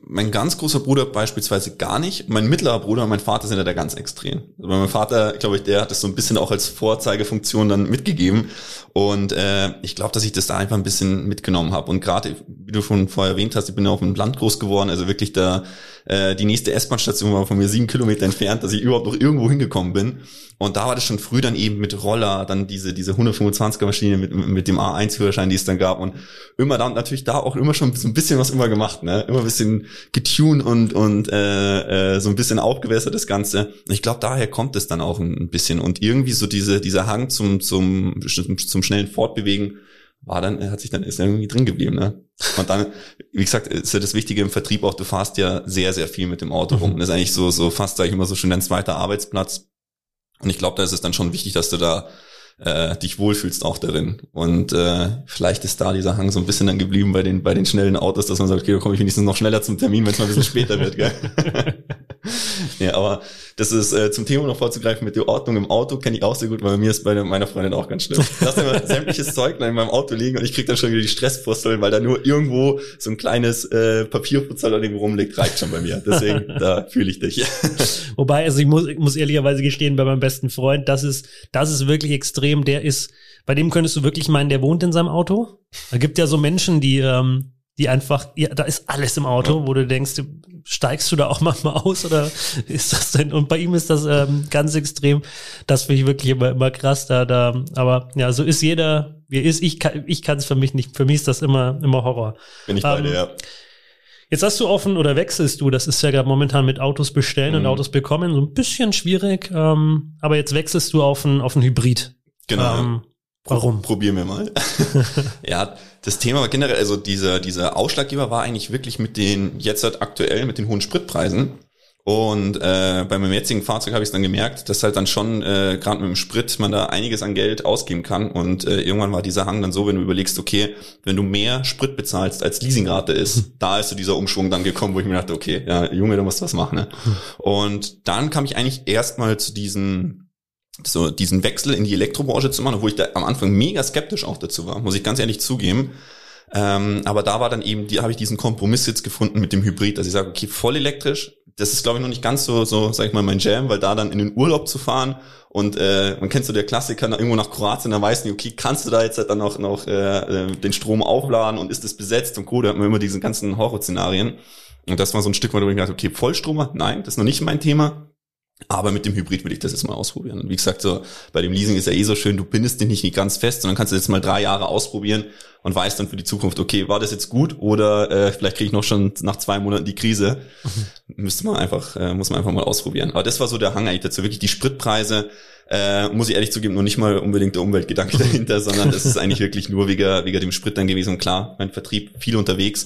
C: mein ganz großer Bruder beispielsweise gar nicht. Mein mittlerer Bruder und mein Vater sind ja da ganz extrem. Also mein Vater, glaube ich, der hat das so ein bisschen auch als Vorzeigefunktion dann mitgegeben. Und äh, ich glaube, dass ich das da einfach ein bisschen mitgenommen habe. Und gerade, wie du schon vorher erwähnt hast, ich bin ja auf dem Land groß geworden, also wirklich da äh, die nächste S-Bahn-Station war von mir sieben Kilometer entfernt, dass ich überhaupt noch irgendwo hingekommen bin. Und da war das schon früh dann eben mit Roller, dann diese, diese 125er Maschine mit, mit dem A1-Führerschein, die es dann gab. Und immer dann natürlich da auch immer schon so ein bisschen was immer gemacht, ne? Immer ein bisschen getuned und, und äh, äh, so ein bisschen aufgewässert das Ganze. Ich glaube, daher kommt es dann auch ein bisschen. Und irgendwie so diese, dieser Hang zum, zum, zum schnellen Fortbewegen war dann, hat sich dann, ist dann irgendwie drin geblieben, ne? Und dann, wie gesagt, ist ja das Wichtige im Vertrieb auch, du fahrst ja sehr, sehr viel mit dem Auto rum. Mhm. Das ist eigentlich so, so fast, sag ich immer so schön, dein zweiter Arbeitsplatz. Und ich glaube, da ist es dann schon wichtig, dass du da äh, dich wohlfühlst auch darin. Und äh, vielleicht ist da dieser Hang so ein bisschen dann geblieben bei den, bei den schnellen Autos, dass man sagt, okay, da komme ich wenigstens noch schneller zum Termin, wenn es mal ein bisschen später wird. Gell? (laughs) (laughs) ja, aber das ist äh, zum Thema noch vorzugreifen mit der Ordnung im Auto, kenne ich auch sehr gut, weil bei mir ist bei meiner Freundin auch ganz schlimm. Lass immer (laughs) sämtliches Zeug in meinem Auto liegen und ich krieg dann schon wieder die Stresspusteln, weil da nur irgendwo so ein kleines äh, Papierputzer irgendwo rumliegt, reicht schon bei mir. Deswegen, (laughs) da fühle ich dich.
A: Wobei, also ich muss, ich muss ehrlicherweise gestehen, bei meinem besten Freund, das ist, das ist wirklich extrem. Der ist, bei dem könntest du wirklich meinen, der wohnt in seinem Auto. Da gibt ja so Menschen, die, ähm, die einfach, ja, da ist alles im Auto, ja. wo du denkst, steigst du da auch (laughs) manchmal aus oder ist das denn? Und bei ihm ist das ähm, ganz extrem. Das finde ich wirklich immer, immer krass da, da. Aber ja, so ist jeder, wie er ist. Ich kann, ich kann es für mich nicht. Für mich ist das immer, immer Horror.
C: Bin ich bei ähm, dir, ja.
A: Jetzt hast du offen oder wechselst du, das ist ja gerade momentan mit Autos bestellen mhm. und Autos bekommen, so ein bisschen schwierig, ähm, aber jetzt wechselst du auf ein, auf ein Hybrid.
C: Genau. Ähm,
A: warum?
C: Probieren wir mal. (laughs) ja, das Thema war generell, also dieser, dieser Ausschlaggeber war eigentlich wirklich mit den, jetzt halt aktuell mit den hohen Spritpreisen. Und äh, bei meinem jetzigen Fahrzeug habe ich es dann gemerkt, dass halt dann schon äh, gerade mit dem Sprit man da einiges an Geld ausgeben kann. Und äh, irgendwann war dieser Hang dann so, wenn du überlegst, okay, wenn du mehr Sprit bezahlst als Leasingrate ist, da ist so dieser Umschwung dann gekommen, wo ich mir dachte, okay, ja, Junge, du musst was machen. Ne? Und dann kam ich eigentlich erstmal zu diesen so diesen Wechsel in die Elektrobranche zu machen, wo ich da am Anfang mega skeptisch auch dazu war, muss ich ganz ehrlich zugeben. Ähm, aber da war dann eben, die habe ich diesen Kompromiss jetzt gefunden mit dem Hybrid, dass ich sage, okay, voll elektrisch, das ist glaube ich noch nicht ganz so, so sag ich mal, mein Jam, weil da dann in den Urlaub zu fahren und äh, man kennt so der Klassiker, na, irgendwo nach Kroatien, da weiß nicht, okay, kannst du da jetzt halt dann auch noch äh, äh, den Strom aufladen und ist das besetzt und Co., da hat man immer diese ganzen Horrorszenarien. Und das war so ein Stück, wo ich dachte, okay, Vollstromer, nein, das ist noch nicht mein Thema. Aber mit dem Hybrid will ich das jetzt mal ausprobieren. Und wie gesagt, so bei dem Leasing ist ja eh so schön, du bindest dich nicht ganz fest, sondern kannst du jetzt mal drei Jahre ausprobieren und weißt dann für die Zukunft, okay, war das jetzt gut oder äh, vielleicht kriege ich noch schon nach zwei Monaten die Krise. Mhm. Müsste man einfach, äh, muss man einfach mal ausprobieren. Aber das war so der Hang eigentlich dazu. Wirklich die Spritpreise, äh, muss ich ehrlich zugeben, nur nicht mal unbedingt der Umweltgedanke (laughs) dahinter, sondern es ist eigentlich wirklich nur wegen, wegen dem Sprit dann gewesen. Und klar, mein Vertrieb viel unterwegs.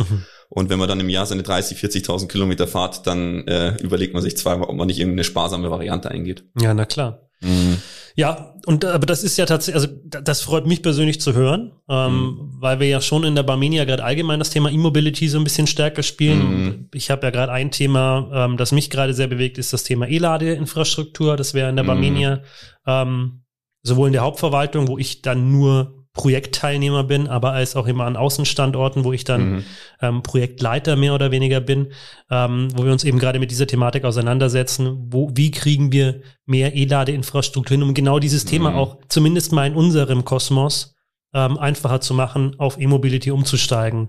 C: Und wenn man dann im Jahr seine 30, 40.000 Kilometer fahrt, dann äh, überlegt man sich zweimal, ob man nicht irgendeine sparsame Variante eingeht.
A: Ja, na klar. Mhm. Ja, und aber das ist ja tatsächlich, also das freut mich persönlich zu hören, ähm, mhm. weil wir ja schon in der Barmenia gerade allgemein das Thema E-Mobility so ein bisschen stärker spielen. Mhm. Ich habe ja gerade ein Thema, ähm, das mich gerade sehr bewegt, ist das Thema E-Ladeinfrastruktur. Das wäre in der mhm. Barmenia ähm, sowohl in der Hauptverwaltung, wo ich dann nur Projektteilnehmer bin, aber als auch immer an Außenstandorten, wo ich dann mhm. ähm, Projektleiter mehr oder weniger bin, ähm, wo wir uns eben gerade mit dieser Thematik auseinandersetzen, wo, wie kriegen wir mehr E-Ladeinfrastruktur hin, um genau dieses mhm. Thema auch zumindest mal in unserem Kosmos ähm, einfacher zu machen, auf E-Mobility umzusteigen.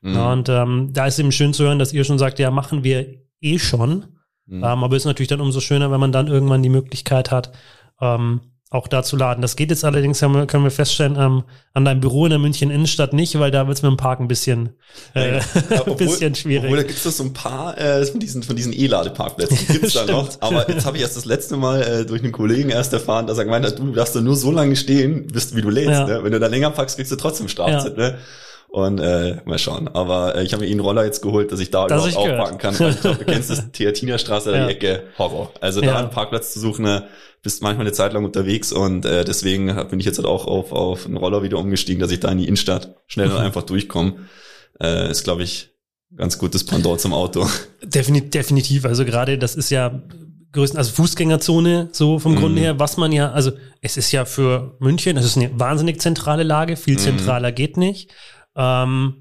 A: Mhm. Ja, und ähm, da ist eben schön zu hören, dass ihr schon sagt, ja, machen wir eh schon. Mhm. Ähm, aber ist natürlich dann umso schöner, wenn man dann irgendwann die Möglichkeit hat, ähm, auch da zu laden. Das geht jetzt allerdings, können wir feststellen, ähm, an deinem Büro in der München Innenstadt nicht, weil da wird es mit dem Park ein bisschen, äh, ja, (laughs) ein bisschen schwierig.
C: Obwohl, da gibt es so ein paar äh, von diesen von diesen E-Ladeparkplätzen, (laughs) gibt's da noch. Aber jetzt habe ich erst das letzte Mal äh, durch einen Kollegen erst erfahren, dass er gemeint hat, du darfst da nur so lange stehen, bis wie du lädst. Ja. Ne? Wenn du da länger packst, kriegst du trotzdem Strafzeit. Ja. Ne? Und äh, mal schauen. Aber äh, ich habe mir eh einen Roller jetzt geholt, dass ich da
A: das überhaupt
C: aufparken kann. Weil ich glaube, du kennst das (laughs) Theatinerstraße, ja. die Ecke, Horror. Also da ja. einen Parkplatz zu suchen, ne, bist manchmal eine Zeit lang unterwegs und äh, deswegen bin ich jetzt halt auch auf, auf einen Roller wieder umgestiegen, dass ich da in die Innenstadt schnell und einfach durchkomme. Äh, ist, glaube ich, ganz gutes Pendant zum Auto. (laughs)
A: Definitiv, definitiv. Also gerade das ist ja größten, also Fußgängerzone, so vom mm. Grunde her, was man ja, also es ist ja für München, es ist eine wahnsinnig zentrale Lage, viel mhm. zentraler mm. geht nicht. Ähm,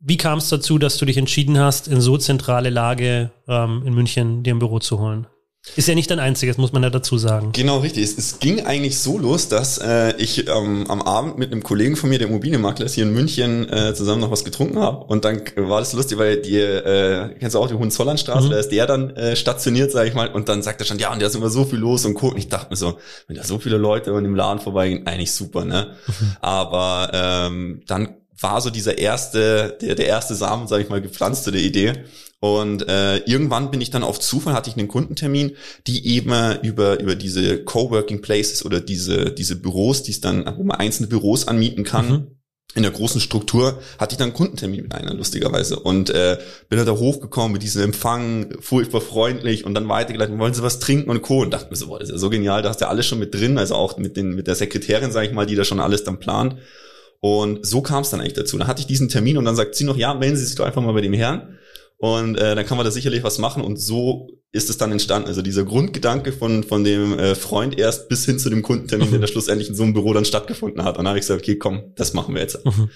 A: wie kam es dazu, dass du dich entschieden hast, in so zentrale Lage ähm, in München dir ein Büro zu holen? Ist ja nicht dein einziges, muss man ja dazu sagen.
C: Genau, richtig. Es, es ging eigentlich so los, dass äh, ich ähm, am Abend mit einem Kollegen von mir, der Immobilienmakler ist, hier in München äh, zusammen noch was getrunken habe. Und dann war das lustig, weil die, äh, kennst du auch die Hohenzollernstraße, mhm. da ist der dann äh, stationiert, sag ich mal. Und dann sagt er schon, ja, und da ist immer so viel los und Co. Und ich dachte mir so, wenn da so viele Leute in dem Laden vorbeigehen, eigentlich super, ne? Mhm. Aber ähm, dann war so dieser erste, der, der erste Samen, sag ich mal, gepflanzt zu der Idee. Und äh, irgendwann bin ich dann auf Zufall, hatte ich einen Kundentermin, die eben über, über diese Coworking Places oder diese, diese Büros, die es dann, wo man einzelne Büros anmieten kann, mhm in der großen Struktur hatte ich dann einen Kundentermin mit einer, lustigerweise. Und äh, bin da hochgekommen mit diesem Empfang, furchtbar freundlich und dann weitergeleitet, wollen Sie was trinken und Co. Und dachte mir so, boah, das ist ja so genial, da hast du ja alles schon mit drin, also auch mit, den, mit der Sekretärin, sage ich mal, die da schon alles dann plant. Und so kam es dann eigentlich dazu. Dann hatte ich diesen Termin und dann sagt sie noch, ja, melden Sie sich doch einfach mal bei dem Herrn. Und äh, dann kann man da sicherlich was machen. Und so ist es dann entstanden. Also dieser Grundgedanke von, von dem äh, Freund erst bis hin zu dem Kundentermin, der da schlussendlich in so einem Büro dann stattgefunden hat. Und dann habe ich gesagt, okay, komm, das machen wir jetzt. Mhm.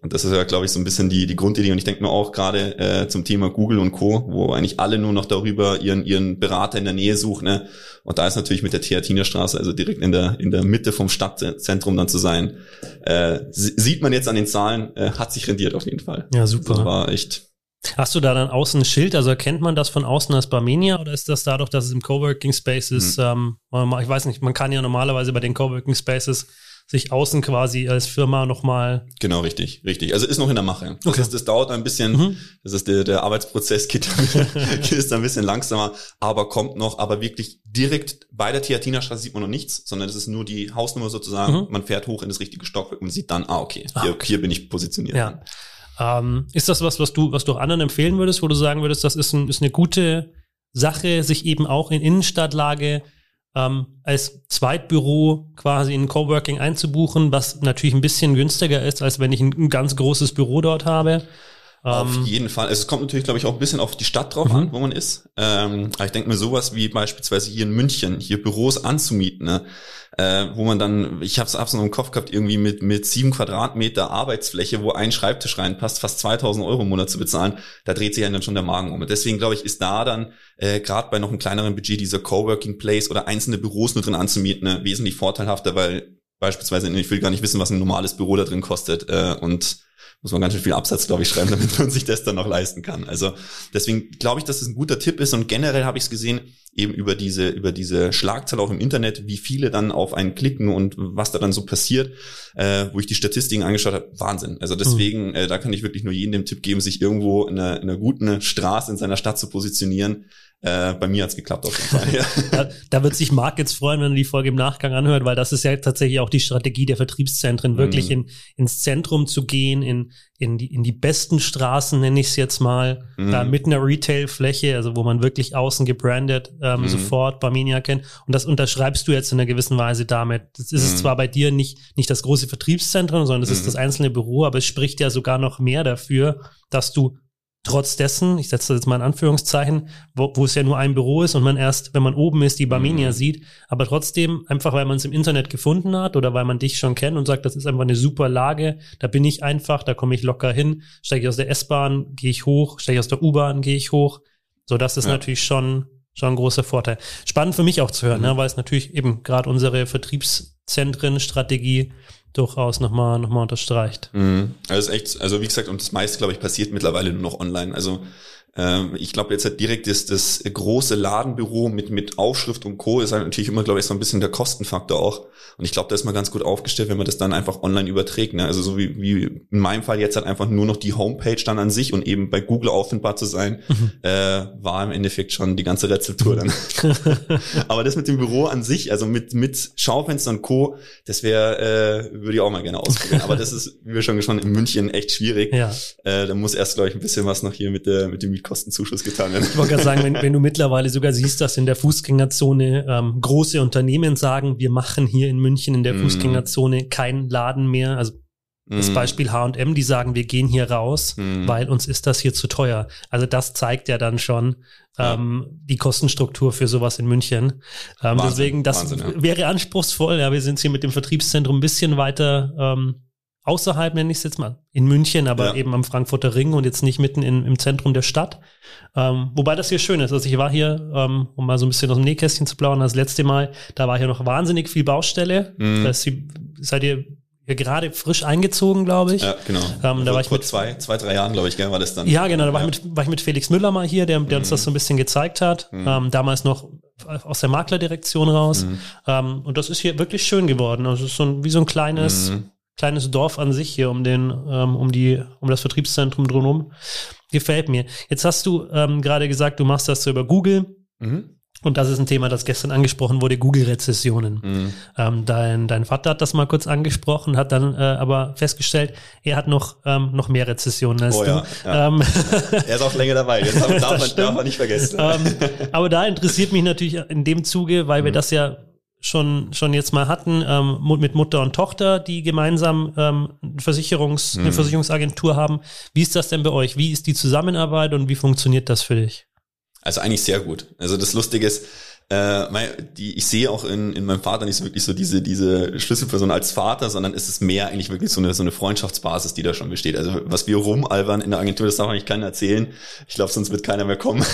C: Und das ist ja, glaube ich, so ein bisschen die, die Grundidee. Und ich denke mir auch gerade äh, zum Thema Google und Co., wo eigentlich alle nur noch darüber ihren, ihren Berater in der Nähe suchen. Ne? Und da ist natürlich mit der Theatinerstraße, also direkt in der, in der Mitte vom Stadtzentrum dann zu sein, äh, sieht man jetzt an den Zahlen, äh, hat sich rendiert auf jeden Fall.
A: Ja, super. Das
C: also war echt
A: Hast du da dann außen ein Schild? Also erkennt man das von außen als Barmenia oder ist das dadurch, dass es im Coworking Space ist? Mhm. Ähm, ich weiß nicht, man kann ja normalerweise bei den Coworking Spaces sich außen quasi als Firma nochmal.
C: Genau, richtig, richtig. Also ist noch in der Mache. Das, okay. ist, das dauert ein bisschen, mhm. das ist der, der Arbeitsprozess geht, (laughs) ist ein bisschen langsamer, aber kommt noch, aber wirklich direkt bei der Theatinerstraße sieht man noch nichts, sondern das ist nur die Hausnummer sozusagen. Mhm. Man fährt hoch in das richtige Stockwerk und sieht dann, ah, okay, hier, ah, okay. hier bin ich positioniert.
A: Ja. Ähm, ist das was, was du, was du auch anderen empfehlen würdest, wo du sagen würdest, das ist, ein, ist eine gute Sache, sich eben auch in Innenstadtlage ähm, als Zweitbüro quasi in Coworking einzubuchen, was natürlich ein bisschen günstiger ist, als wenn ich ein, ein ganz großes Büro dort habe.
C: Auf ähm, jeden Fall. Es kommt natürlich, glaube ich, auch ein bisschen auf die Stadt drauf mhm. an, wo man ist. Ähm, aber ich denke mir sowas wie beispielsweise hier in München, hier Büros anzumieten, ne? äh, wo man dann, ich habe es hab's noch im Kopf gehabt, irgendwie mit mit sieben Quadratmeter Arbeitsfläche, wo ein Schreibtisch reinpasst, fast 2000 Euro im Monat zu bezahlen, da dreht sich ja dann schon der Magen um. Und deswegen glaube ich, ist da dann äh, gerade bei noch einem kleineren Budget dieser Coworking Place oder einzelne Büros nur drin anzumieten, ne, wesentlich vorteilhafter, weil beispielsweise, ich will gar nicht wissen, was ein normales Büro da drin kostet äh, und muss man ganz schön viel Absatz, glaube ich, schreiben, damit man sich das dann noch leisten kann. Also deswegen glaube ich, dass es ein guter Tipp ist und generell habe ich es gesehen, eben über diese, über diese Schlagzahl auch im Internet, wie viele dann auf einen klicken und was da dann so passiert, äh, wo ich die Statistiken angeschaut habe, Wahnsinn. Also deswegen, mhm. äh, da kann ich wirklich nur jedem den Tipp geben, sich irgendwo in einer, in einer guten Straße in seiner Stadt zu positionieren, äh, bei mir hat's geklappt auf jeden Fall. Ja. (laughs)
A: da, da, wird sich Marc jetzt freuen, wenn er die Folge im Nachgang anhört, weil das ist ja tatsächlich auch die Strategie der Vertriebszentren, wirklich mhm. in, ins Zentrum zu gehen, in, in, die, in die besten Straßen, nenne ich es jetzt mal, mhm. da mit einer Retail-Fläche, also wo man wirklich außen gebrandet ähm, mhm. sofort Barmenia kennt. Und das unterschreibst du jetzt in einer gewissen Weise damit. Das ist es mhm. zwar bei dir nicht, nicht das große Vertriebszentrum, sondern das ist mhm. das einzelne Büro, aber es spricht ja sogar noch mehr dafür, dass du trotz dessen, ich setze das jetzt mal in Anführungszeichen, wo, wo es ja nur ein Büro ist und man erst, wenn man oben ist, die Barmenia mhm. sieht, aber trotzdem, einfach weil man es im Internet gefunden hat oder weil man dich schon kennt und sagt, das ist einfach eine super Lage, da bin ich einfach, da komme ich locker hin, steige ich aus der S-Bahn, gehe ich hoch, steige ich aus der U-Bahn, gehe ich hoch. So, das ist ja. natürlich schon, schon ein großer Vorteil. Spannend für mich auch zu hören, mhm. ne, weil es natürlich eben gerade unsere Vertriebszentren-Strategie durchaus nochmal noch mal unterstreicht.
C: Mhm. Also echt, also wie gesagt, und das meiste, glaube ich, passiert mittlerweile nur noch online. Also ähm, ich glaube jetzt halt direkt ist das große Ladenbüro mit, mit Aufschrift und Co. ist halt natürlich immer, glaube ich, so ein bisschen der Kostenfaktor auch. Und ich glaube, da ist man ganz gut aufgestellt, wenn man das dann einfach online überträgt. Ne? Also so wie, wie in meinem Fall jetzt halt einfach nur noch die Homepage dann an sich und eben bei Google auffindbar zu sein, mhm. äh, war im Endeffekt schon die ganze Rezeptur dann. (laughs) Aber das mit dem Büro an sich, also mit, mit Schaufenster und Co., das wäre, äh, würde ich auch mal gerne ausprobieren. Aber das ist, wie wir schon gesprochen, in München echt schwierig. Ja. Äh, da muss erst, glaube ich, ein bisschen was noch hier mit, der, mit dem Kostenzuschuss getan werden.
A: Ich wollte gerade sagen, wenn, wenn du mittlerweile sogar siehst, dass in der Fußgängerzone ähm, große Unternehmen sagen, wir machen hier in München in der mm. Fußgängerzone keinen Laden mehr. Also das mm. Beispiel H&M, die sagen, wir gehen hier raus, mm. weil uns ist das hier zu teuer. Also das zeigt ja dann schon ähm, die Kostenstruktur für sowas in München. Ähm, Wahnsinn, deswegen, das Wahnsinn, ja. wäre anspruchsvoll. Ja, wir sind hier mit dem Vertriebszentrum ein bisschen weiter ähm, außerhalb, nenne ich es jetzt mal, in München, aber
C: Ja.
A: eben am Frankfurter Ring und jetzt nicht mitten in, im Zentrum der Stadt. Ähm, wobei das hier schön ist. Also ich war hier, ähm, um mal so ein bisschen aus dem Nähkästchen zu plaudern, das letzte Mal, da war hier noch wahnsinnig viel Baustelle.
C: Mhm.
A: Da ist die, seid ihr hier gerade frisch eingezogen, glaube ich.
C: Ja, genau.
A: Ähm, da war ich
C: vor
A: mit-
C: zwei, zwei, drei Jahren, glaube ich, gell, war das dann.
A: Ja, genau, da war,
C: Ja.
A: Ich, mit, war ich mit Felix Müller mal hier, der, der uns das so ein bisschen gezeigt hat.
C: Mhm.
A: Ähm, damals noch aus der Maklerdirektion raus.
C: Mhm.
A: Ähm, und das ist hier wirklich schön geworden. Also es ist so ein, wie so ein kleines,
C: Mhm.
A: Kleines Dorf an sich hier um den, ähm, um die, um das Vertriebszentrum drumherum. Gefällt mir. Jetzt hast du ähm, gerade gesagt, du machst das so über Google.
C: Mhm.
A: Und das ist ein Thema, das gestern angesprochen wurde, Google-Rezessionen.
C: Mhm.
A: Ähm, dein, dein Vater hat das mal kurz angesprochen, hat dann äh, aber festgestellt, er hat noch, ähm, noch mehr Rezessionen als
C: Oh
A: du.
C: ja, ja.
A: Ähm, (laughs)
C: Er ist auch länger dabei. (laughs) Das darf, darf, man, darf man nicht vergessen.
A: ähm, aber da interessiert mich natürlich in dem Zuge, weil wir
C: Mhm.
A: das ja schon, schon jetzt mal hatten, ähm, mit Mutter und Tochter, die gemeinsam ähm, eine Versicherungs, eine
C: Mhm.
A: Versicherungsagentur haben. Wie ist das denn bei euch? Wie ist die Zusammenarbeit und wie funktioniert das für dich?
C: Also eigentlich sehr gut. Also das Lustige ist, äh, mein, die, ich sehe auch in, in meinem Vater nicht so wirklich so diese, diese Schlüsselperson als Vater, sondern es ist mehr eigentlich wirklich so eine, so eine Freundschaftsbasis, die da schon besteht. Also was wir rumalbern in der Agentur, das darf eigentlich keiner erzählen. Ich glaube, sonst wird keiner mehr kommen.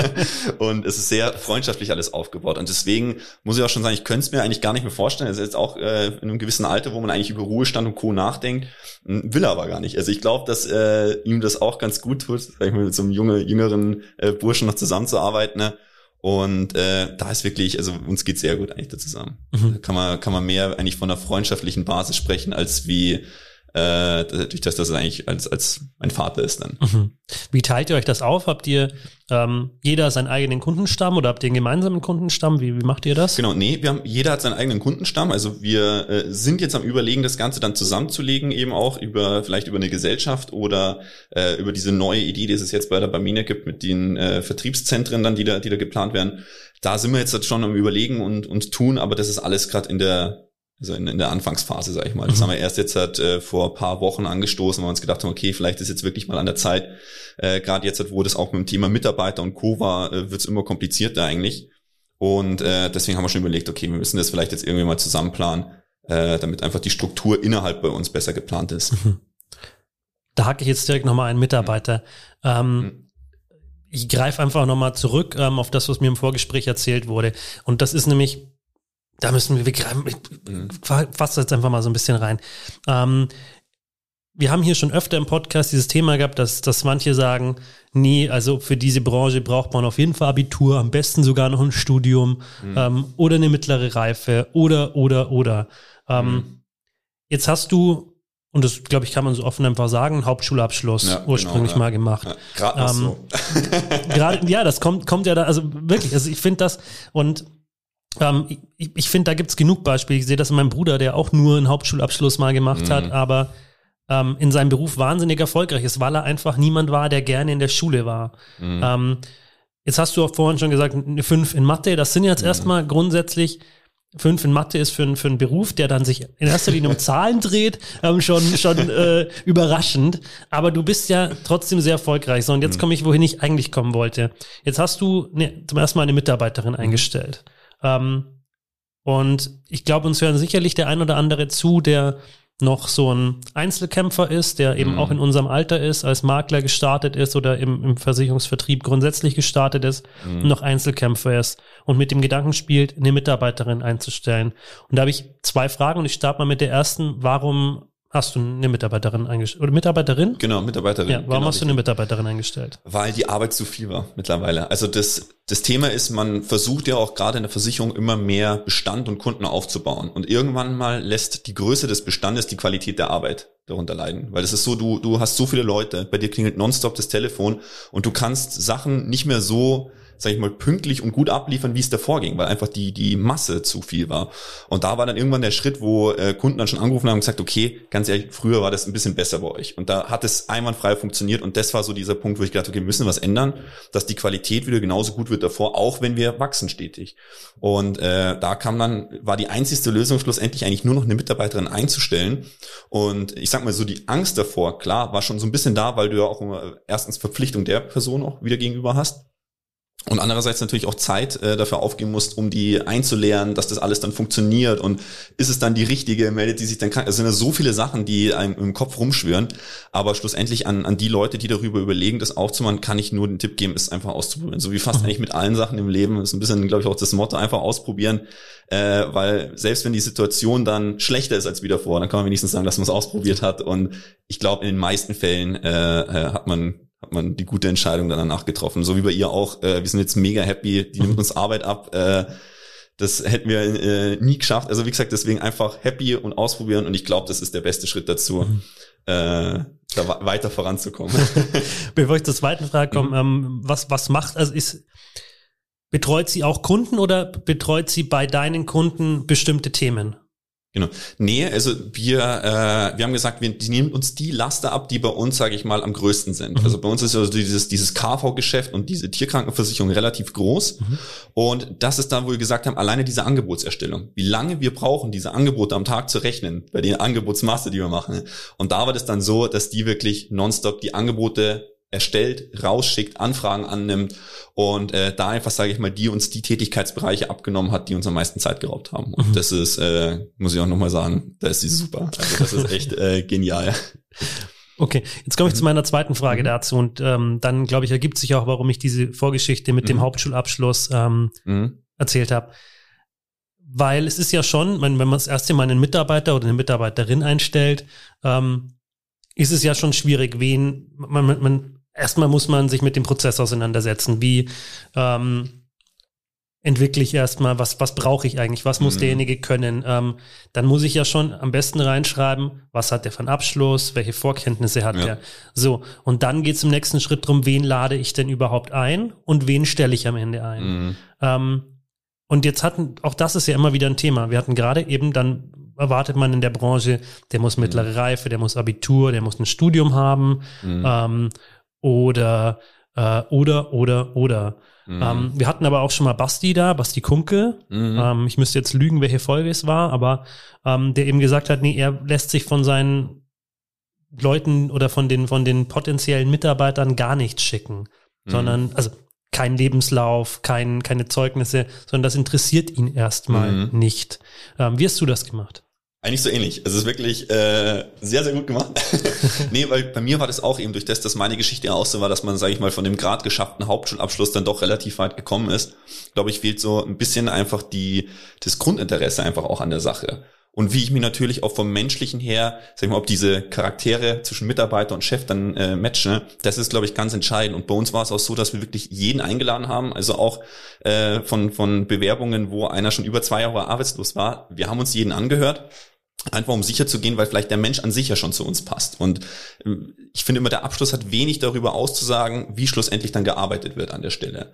C: (laughs) und es ist sehr freundschaftlich alles aufgebaut. Und deswegen muss ich auch schon sagen, ich könnte es mir eigentlich gar nicht mehr vorstellen. Es ist jetzt auch äh, in einem gewissen Alter, wo man eigentlich über Ruhestand und Co. nachdenkt, m, will er aber gar nicht. Also ich glaube, dass äh, ihm das auch ganz gut tut, sag ich mal, mit so einem junge, jüngeren äh, Burschen noch zusammenzuarbeiten. Ne? Und äh, da ist wirklich, also uns geht sehr gut eigentlich da zusammen.
A: Mhm.
C: Da kann man, kann man mehr eigentlich von einer freundschaftlichen Basis sprechen, als wie äh, durch das, dass er eigentlich als, als mein Vater ist dann.
A: Mhm. Wie teilt ihr euch das auf? Habt ihr ähm, jeder seinen eigenen Kundenstamm oder habt ihr einen gemeinsamen Kundenstamm? Wie, wie macht ihr das?
C: Genau, nee, wir haben, jeder hat seinen eigenen Kundenstamm. Also wir äh, sind jetzt am überlegen, das Ganze dann zusammenzulegen, eben auch über, vielleicht über eine Gesellschaft oder äh, über diese neue Idee, die es jetzt bei der Bamine gibt, mit den äh, Vertriebszentren dann, die da, die da geplant werden. Da sind wir jetzt schon am überlegen und, und tun, aber das ist alles gerade in der also in, in der Anfangsphase, sag ich mal. Das
A: Mhm.
C: haben wir erst jetzt halt, äh, vor ein paar Wochen angestoßen, weil wir uns gedacht haben, okay, vielleicht ist jetzt wirklich mal an der Zeit. Äh, Gerade jetzt, halt, wo das auch mit dem Thema Mitarbeiter und Co. war, äh, wird es immer komplizierter eigentlich. Und äh, deswegen haben wir schon überlegt, okay, wir müssen das vielleicht jetzt irgendwie mal zusammenplanen, äh, damit einfach die Struktur innerhalb bei uns besser geplant ist.
A: Da hacke ich jetzt direkt nochmal einen Mitarbeiter. Ähm,
C: Mhm.
A: ich greife einfach nochmal zurück ähm, auf das, was mir im Vorgespräch erzählt wurde. Und das ist nämlich, da müssen wir, wir greifen, ich fasse jetzt einfach mal so ein bisschen rein. Ähm, wir haben hier schon öfter im Podcast dieses Thema gehabt, dass, dass manche sagen, nee, also für diese Branche braucht man auf jeden Fall Abitur, am besten sogar noch ein Studium
C: Mhm.
A: ähm, oder eine mittlere Reife oder, oder, oder. Ähm,
C: Mhm.
A: Jetzt hast du, und das glaube ich kann man so offen einfach sagen, einen Hauptschulabschluss
C: Ja,
A: ursprünglich
C: genau, ja.
A: mal gemacht.
C: Ja, Gerade
A: Ähm,
C: so. (laughs)
A: Ja, das kommt, kommt ja da, also wirklich, also ich finde das und ähm, ich, ich finde, da gibt's genug Beispiele. Ich sehe das in meinem Bruder, der auch nur einen Hauptschulabschluss mal gemacht
C: Mhm.
A: hat, aber ähm, in seinem Beruf wahnsinnig erfolgreich ist, weil er einfach niemand war, der gerne in der Schule war.
C: Mhm.
A: Ähm, jetzt hast du auch vorhin schon gesagt, eine 5 in Mathe, das sind jetzt
C: Mhm.
A: erstmal grundsätzlich Fünf in Mathe ist für, einen- für einen Beruf, der dann sich in erster Linie um (laughs) Zahlen dreht, ähm, schon, schon äh, überraschend. Aber du bist ja trotzdem sehr erfolgreich. So, und jetzt komme ich, wohin ich eigentlich kommen wollte. Jetzt hast du ne, zum ersten Mal eine Mitarbeiterin eingestellt. Ähm, und ich glaube, uns hören sicherlich der ein oder andere zu, der noch so ein Einzelkämpfer ist, der eben
C: Mhm.
A: auch in unserem Alter ist, als Makler gestartet ist oder im, im Versicherungsvertrieb grundsätzlich gestartet ist
C: Mhm.
A: und noch Einzelkämpfer ist und mit dem Gedanken spielt, eine Mitarbeiterin einzustellen. Und da habe ich zwei Fragen und ich starte mal mit der ersten. Warum hast du eine Mitarbeiterin eingestellt? Oder Mitarbeiterin?
C: Genau, Mitarbeiterin.
A: Ja, warum
C: genau,
A: hast du eine Mitarbeiterin eingestellt?
C: Weil die Arbeit zu viel war mittlerweile. Also das, das Thema ist, man versucht ja auch gerade in der Versicherung immer mehr Bestand und Kunden aufzubauen. Und irgendwann mal lässt die Größe des Bestandes die Qualität der Arbeit darunter leiden. Weil es ist so, du, du hast so viele Leute, bei dir klingelt nonstop das Telefon und du kannst Sachen nicht mehr so sag ich mal, pünktlich und gut abliefern, wie es davor ging, weil einfach die, die Masse zu viel war. Und da war dann irgendwann der Schritt, wo äh, Kunden dann schon angerufen haben und gesagt, okay, ganz ehrlich, früher war das ein bisschen besser bei euch. Und da hat es einwandfrei funktioniert und das war so dieser Punkt, wo ich gedacht okay, wir müssen was ändern, dass die Qualität wieder genauso gut wird davor, auch wenn wir wachsen stetig. Und äh, da kam dann, war die einzigste Lösung schlussendlich eigentlich nur noch eine Mitarbeiterin einzustellen. Und ich sag mal so, die Angst davor, klar, war schon so ein bisschen da, weil du ja auch immer erstens Verpflichtung der Person auch wieder gegenüber hast. Und andererseits natürlich auch Zeit äh, dafür aufgeben musst, um die einzulernen, dass das alles dann funktioniert und ist es dann die richtige, meldet die sich dann krank. Es sind ja so viele Sachen, die einem im Kopf rumschwören, aber schlussendlich an, an die Leute, die darüber überlegen, das aufzumachen, kann ich nur den Tipp geben, es einfach auszuprobieren. So wie fast mhm. eigentlich mit allen Sachen im Leben, das ist ein bisschen, glaube ich, auch das Motto, einfach ausprobieren, äh, weil selbst wenn die Situation dann schlechter ist als wieder vor, dann kann man wenigstens sagen, dass man es ausprobiert hat und ich glaube, in den meisten Fällen äh, äh hat man hat man die gute Entscheidung dann danach getroffen. So wie bei ihr auch. Äh, wir sind jetzt mega happy. Die nimmt uns (laughs) Arbeit ab. Äh, das hätten wir äh, nie geschafft. Also wie gesagt, deswegen einfach happy und ausprobieren. Und ich glaube, das ist der beste Schritt dazu, mhm. äh, da weiter voranzukommen. (laughs)
A: Bevor ich zur zweiten Frage komme, mhm. ähm, was was macht also ist betreut sie auch Kunden oder betreut sie bei deinen Kunden bestimmte Themen?
C: Genau. Nee, also wir, äh, wir haben gesagt, wir nehmen uns die Laster ab, die bei uns, sage ich mal, am größten sind. Mhm. Also bei uns ist also dieses, dieses KV-Geschäft und diese Tierkrankenversicherung relativ groß. Mhm. Und das ist da, wo wir gesagt haben, alleine diese Angebotserstellung. Wie lange wir brauchen, diese Angebote am Tag zu rechnen, bei den Angebotsmasse, die wir machen. Und da war das dann so, dass die wirklich nonstop die Angebote erstellt, rausschickt, Anfragen annimmt und äh, da einfach, sage ich mal, die uns die Tätigkeitsbereiche abgenommen hat, die uns am meisten Zeit geraubt haben. Und mhm. das ist, äh, muss ich auch nochmal sagen, da ist sie super. Also das ist echt äh, genial.
A: Okay, jetzt komme ich mhm. zu meiner zweiten Frage mhm. dazu und ähm, dann, glaube ich, ergibt sich auch, warum ich diese Vorgeschichte mit dem mhm. Hauptschulabschluss ähm, mhm. erzählt habe. Weil es ist ja schon, wenn man das erste Mal einen Mitarbeiter oder eine Mitarbeiterin einstellt, ähm, ist es ja schon schwierig, wen man, man, man erstmal muss man sich mit dem Prozess auseinandersetzen. Wie ähm, entwickle ich erstmal, was, was brauche ich eigentlich, was muss mhm. derjenige können. Ähm, dann muss ich ja schon am besten reinschreiben, was hat der von Abschluss, welche Vorkenntnisse hat ja. der. So, und dann geht es im nächsten Schritt drum, wen lade ich denn überhaupt ein und wen stelle ich am Ende ein. Mhm. Ähm, und jetzt hatten, auch das ist ja immer wieder ein Thema. Wir hatten gerade eben dann erwartet man in der Branche, der muss mittlere mhm. Reife, der muss Abitur, der muss ein Studium haben. Mhm. Ähm, oder, äh, oder, oder, oder. Mhm. Ähm, wir hatten aber auch schon mal Basti da, Basti Kunke. Mhm. Ähm, ich müsste jetzt lügen, welche Folge es war, aber ähm, der eben gesagt hat, nee, er lässt sich von seinen Leuten oder von den, von den potenziellen Mitarbeitern gar nichts schicken, mhm. sondern, also kein Lebenslauf, kein, keine Zeugnisse, sondern das interessiert ihn erstmal mhm. nicht. Ähm, wie hast du das gemacht?
C: Eigentlich so ähnlich. Es ist wirklich äh, sehr, sehr gut gemacht. (laughs) nee, weil bei mir war das auch eben durch das, dass meine Geschichte auch so war, dass man, sage ich mal, von dem gerade geschafften Hauptschulabschluss dann doch relativ weit gekommen ist. Glaube ich, fehlt so ein bisschen einfach die das Grundinteresse einfach auch an der Sache. Und wie ich mir natürlich auch vom menschlichen her, sag ich mal, ob diese Charaktere zwischen Mitarbeiter und Chef dann äh, matchen, das ist, glaube ich, ganz entscheidend. Und bei uns war es auch so, dass wir wirklich jeden eingeladen haben, also auch äh, von, von Bewerbungen, wo einer schon über zwei Jahre arbeitslos war. Wir haben uns jeden angehört Einfach um sicher zu gehen, weil vielleicht der Mensch an sich ja schon zu uns passt. Und ähm, ich finde immer, der Abschluss hat wenig darüber auszusagen, wie schlussendlich dann gearbeitet wird an der Stelle.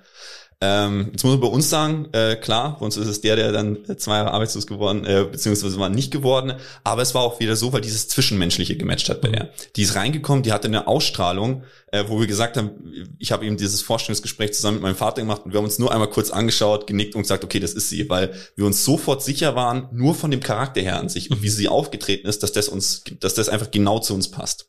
C: Ähm, jetzt muss man bei uns sagen, äh, klar, bei uns ist es der, der dann zwei Jahre arbeitslos geworden, äh, beziehungsweise war nicht geworden, aber es war auch wieder so, weil dieses Zwischenmenschliche gematcht hat bei der. Die ist reingekommen, die hatte eine Ausstrahlung, äh, wo wir gesagt haben, ich habe eben dieses Vorstellungsgespräch zusammen mit meinem Vater gemacht und wir haben uns nur einmal kurz angeschaut, genickt und gesagt, okay, das ist sie, weil wir uns sofort sicher waren, nur von dem Charakter her an sich und wie sie aufgetreten ist, dass das uns, dass das einfach genau zu uns passt.